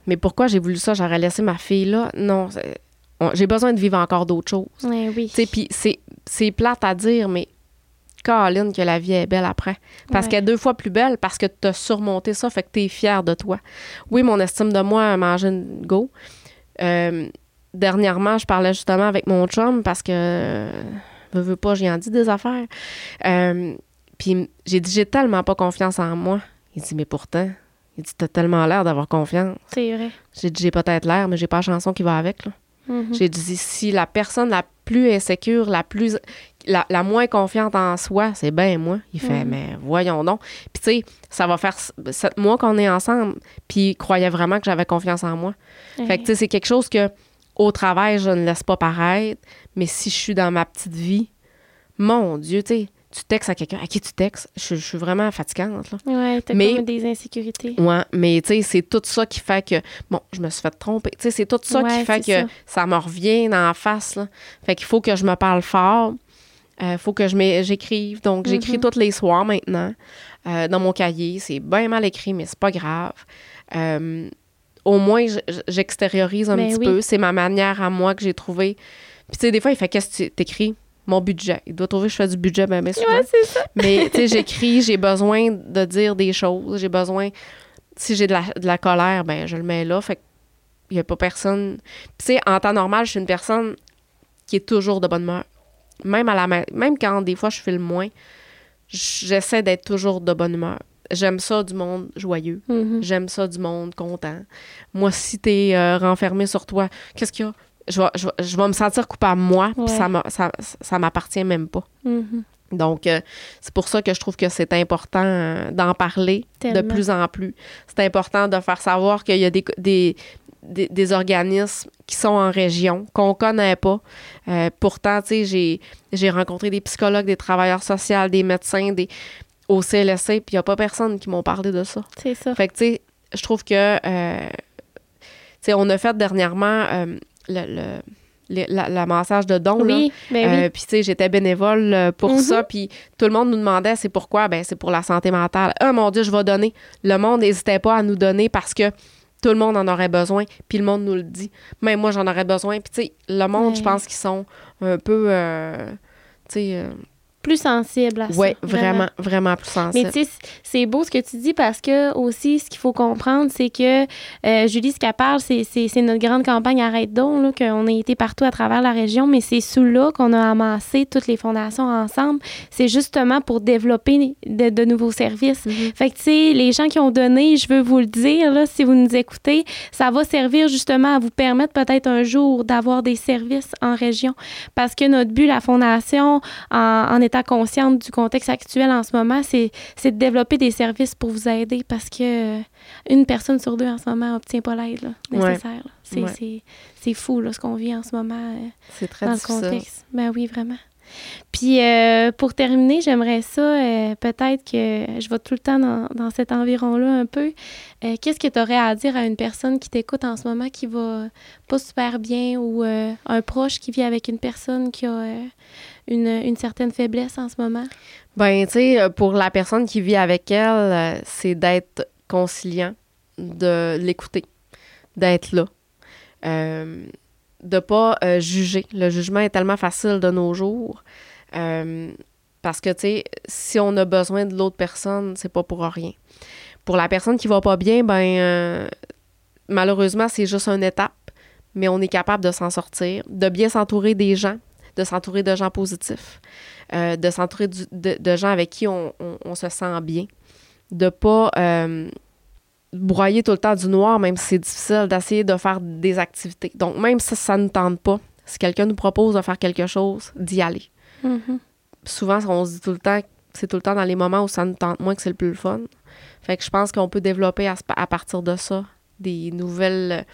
Mais pourquoi j'ai voulu ça? J'aurais laissé ma fille là? Non, j'ai besoin de vivre encore d'autres choses. Ouais, oui. Tu sais, puis c'est, plate à dire, mais Caroline, que la vie est belle après. Parce Ouais. qu'elle est deux fois plus belle parce que tu as surmonté ça, fait que tu es fière de toi. Oui, mon estime de moi a mangé une go. Euh, dernièrement, je parlais justement avec mon chum parce que, veux, veux pas, j'ai en dit des affaires. Euh, puis j'ai dit, j'ai tellement pas confiance en moi. Il dit, mais pourtant, il dit, t'as tellement l'air d'avoir confiance. C'est vrai. J'ai dit, j'ai peut-être l'air, mais j'ai pas la chanson qui va avec. Là. Mhm. J'ai dit, si la personne la plus insécure, la plus la, la moins confiante en soi, c'est bien moi. Il fait, Mhm. mais voyons donc. Puis tu sais, ça va faire sept mois qu'on est ensemble, puis il croyait vraiment que j'avais confiance en moi. Fait que tu sais, c'est quelque chose que au travail, je ne laisse pas paraître, mais si je suis dans ma petite vie, mon Dieu, tu sais, tu textes à quelqu'un, à qui tu textes? Je, je suis vraiment fatigante, là. Ouais, t'as Mais- comme des insécurités. Ouais, mais tu sais, c'est tout ça qui fait que, bon, je me suis fait tromper. Tu sais, c'est tout ça Ouais, qui fait que ça. ça. me revient dans la face, là. Fait qu'il faut que je me parle fort. Il faut que je j'écrive. Donc, j'écris Mhm. tous les soirs maintenant euh, dans mon cahier. C'est bien mal écrit, mais c'est pas grave. Euh, au moins, j'extériorise un Ben petit oui. peu. C'est ma manière à moi que j'ai trouvé. Puis, tu sais, des fois, il fait Qu'est-ce que tu t'écris? Mon budget. Il doit trouver que je fais du budget, ben, ben souvent. Ouais, c'est ça. Mais, tu sais, *laughs* j'écris, j'ai besoin de dire des choses, j'ai besoin... Si j'ai de la, de la colère, ben je le mets là, fait qu'il n'y a pas personne... Puis, tu sais, en temps normal, je suis une personne qui est toujours de bonne humeur. Même, à la, ma- même quand, des fois, je file moins, j'essaie d'être toujours de bonne humeur. J'aime ça du monde joyeux. Mhm. J'aime ça du monde content. Moi, si t'es euh, renfermé sur toi, qu'est-ce qu'il y a? Je vais, je, je vais me sentir coupable, moi, puis ça, ça, ça m'appartient même pas. Mhm. Donc, euh, c'est pour ça que je trouve que c'est important euh, d'en parler de plus en plus. C'est important de faire savoir qu'il y a des, des, des, des organismes qui sont en région, qu'on connaît pas. Euh, pourtant, tu sais, j'ai, j'ai rencontré des psychologues, des travailleurs sociaux, des médecins, des, au CLSC, puis il n'y a pas personne qui m'ont parlé de ça. C'est ça. Fait que, tu sais, je trouve que, tu sais, on a fait dernièrement le, le, le- la, la massage de dons. Oui, ben oui. Euh, puis, tu sais, j'étais bénévole euh, pour Mhm. ça. Puis, tout le monde nous demandait c'est pourquoi? Ben, c'est pour la santé mentale. Ah, mon Dieu, je vais donner. Le monde n'hésitait pas à nous donner parce que tout le monde en aurait besoin. Puis, le monde nous le dit. Même moi, j'en aurais besoin. Puis, tu sais, le monde, Ouais. je pense qu'ils sont un peu. euh, tu sais. euh, Plus sensible à ça. ouais, vraiment, vraiment plus Mais sensible. tu sais, c'est beau ce que tu dis parce que aussi, ce qu'il faut comprendre, c'est que euh, Julie, ce qu'elle parle, c'est notre grande campagne Arrête donc, qu'on a été partout à travers la région, mais c'est sous là qu'on a amassé toutes les fondations ensemble. C'est justement pour développer de, de nouveaux services. Mhm. Fait que, tu sais, les gens qui ont donné, je veux vous le dire, là, si vous nous écoutez, ça va servir justement à vous permettre peut-être un jour d'avoir des services en région. Parce que notre but, la Fondation, en, en étant consciente du contexte actuel en ce moment, c'est c'est de développer des services pour vous aider parce que euh, une personne sur deux en ce moment n'obtient pas l'aide Ouais. nécessaire. C'est Ouais. c'est- c'est fou là, ce qu'on vit en ce moment. euh, C'est très dans difficile. le contexte. Ben oui, vraiment. Puis euh, pour terminer, j'aimerais ça, euh, peut-être que je vais tout le temps dans, dans cet environ-là un peu. Euh, Qu'est-ce que tu aurais à dire à une personne qui t'écoute en ce moment qui va pas super bien ou un proche qui vit avec une personne qui a une, une certaine faiblesse en ce moment? Ben, tu sais, pour la personne qui vit avec elle, c'est d'être conciliant, de l'écouter, d'être là, de pas euh, juger. Le jugement est tellement facile de nos jours. euh, parce que, tu sais, si on a besoin de l'autre personne, c'est pas pour rien. Pour la personne qui va pas bien, ben, euh, malheureusement, c'est juste une étape, mais on est capable de s'en sortir, de bien s'entourer des gens, de s'entourer de gens positifs, de s'entourer de, de gens avec qui on, se sent bien, de pas broyer tout le temps du noir, même si c'est difficile, d'essayer de faire des activités. Donc, même si ça ne tente pas, si quelqu'un nous propose de faire quelque chose, d'y aller. Mhm. Souvent, on se dit tout le temps, c'est tout le temps dans les moments où ça nous tente moins que c'est le plus le fun. Fait que je pense qu'on peut développer à, partir de ça des nouvelles,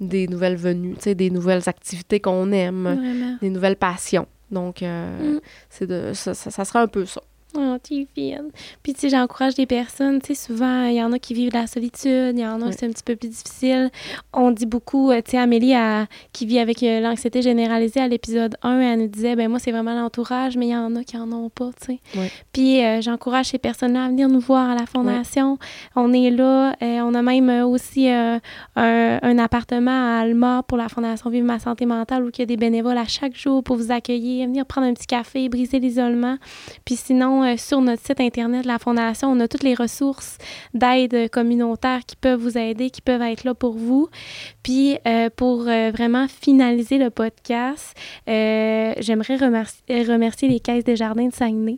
des nouvelles venues, des nouvelles activités qu'on aime, Vraiment. des nouvelles passions. Donc, euh, Mm. c'est de, ça, ça, ça sera un peu ça. Oh, tu fine. Puis, tu sais, j'encourage des personnes. Tu sais, souvent, il y en a qui vivent de la solitude, il y en a Oui. qui c'est un petit peu plus difficile. On dit beaucoup, euh, tu sais, Amélie, à- qui vit avec euh, l'anxiété généralisée à l'épisode 1, elle nous disait, ben moi, c'est vraiment l'entourage, mais il y en a qui en ont pas, tu sais. Oui. Puis, euh, j'encourage ces personnes-là à venir nous voir à la Fondation. On est là. euh, on a même aussi un, un appartement à Alma pour la Fondation Vive ma santé mentale où il y a des bénévoles à chaque jour pour vous accueillir, venir prendre un petit café, briser l'isolement. Puis sinon, euh, sur notre site Internet de la Fondation, on a toutes les ressources d'aide communautaire qui peuvent vous aider, qui peuvent être là pour vous. Puis euh, pour euh, vraiment finaliser le podcast, j'aimerais remercier, remercier les Caisses des Jardins de Saguenay.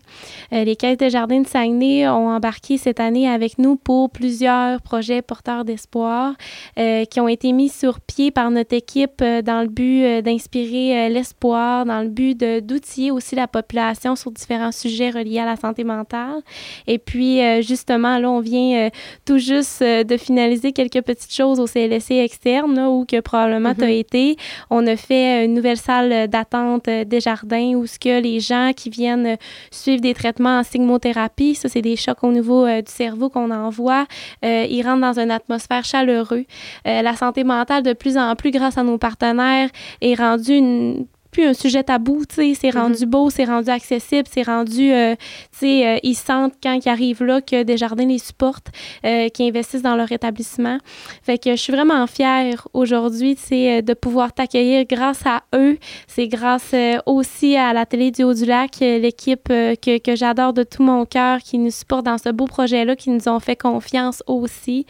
Les Caisses des Jardins de Saguenay ont embarqué cette année avec nous pour plusieurs projets porteurs d'espoir qui ont été mis sur pied par notre équipe dans le but d'inspirer l'espoir, dans le but d'outiller aussi la population sur différents sujets reliés à la la santé mentale. Et puis, justement, là, on vient tout juste de finaliser quelques petites choses au CLSC externe, là, où que probablement tu as mm-hmm. été. On a fait une nouvelle salle d'attente des jardins où ce que les gens qui viennent suivre des traitements en sigmothérapie, ça, c'est des chocs au niveau du cerveau qu'on envoie. ils rentrent dans une atmosphère chaleureuse. la santé mentale, de plus en plus, grâce à nos partenaires, est rendue une plus un sujet tabou, tu sais, c'est rendu mhm. beau, c'est rendu accessible, c'est rendu, euh, tu sais, euh, ils sentent quand ils arrivent là que Desjardins les supportent, euh, qu'ils investissent dans leur établissement. Fait que je suis vraiment fière aujourd'hui, tu sais, de pouvoir t'accueillir grâce à eux. C'est grâce aussi à la télé du Haut-du-Lac, l'équipe que, que j'adore de tout mon cœur, qui nous supporte dans ce beau projet-là, qui nous ont fait confiance aussi.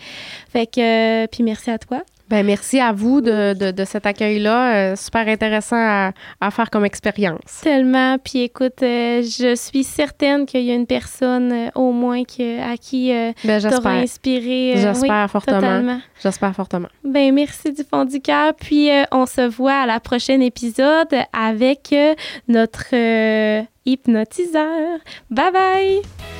Fait que, puis merci à toi. Ben merci à vous de, de, de cet accueil-là. Euh, super intéressant à, à, faire comme expérience. Tellement. Puis écoute, euh, je suis certaine qu'il y a une personne euh, au moins que, à qui ben, t'auras inspiré. J'espère fortement. J'espère fortement. Ben merci du fond du cœur. Puis on se voit à la prochaine épisode avec notre hypnotiseur. Bye bye!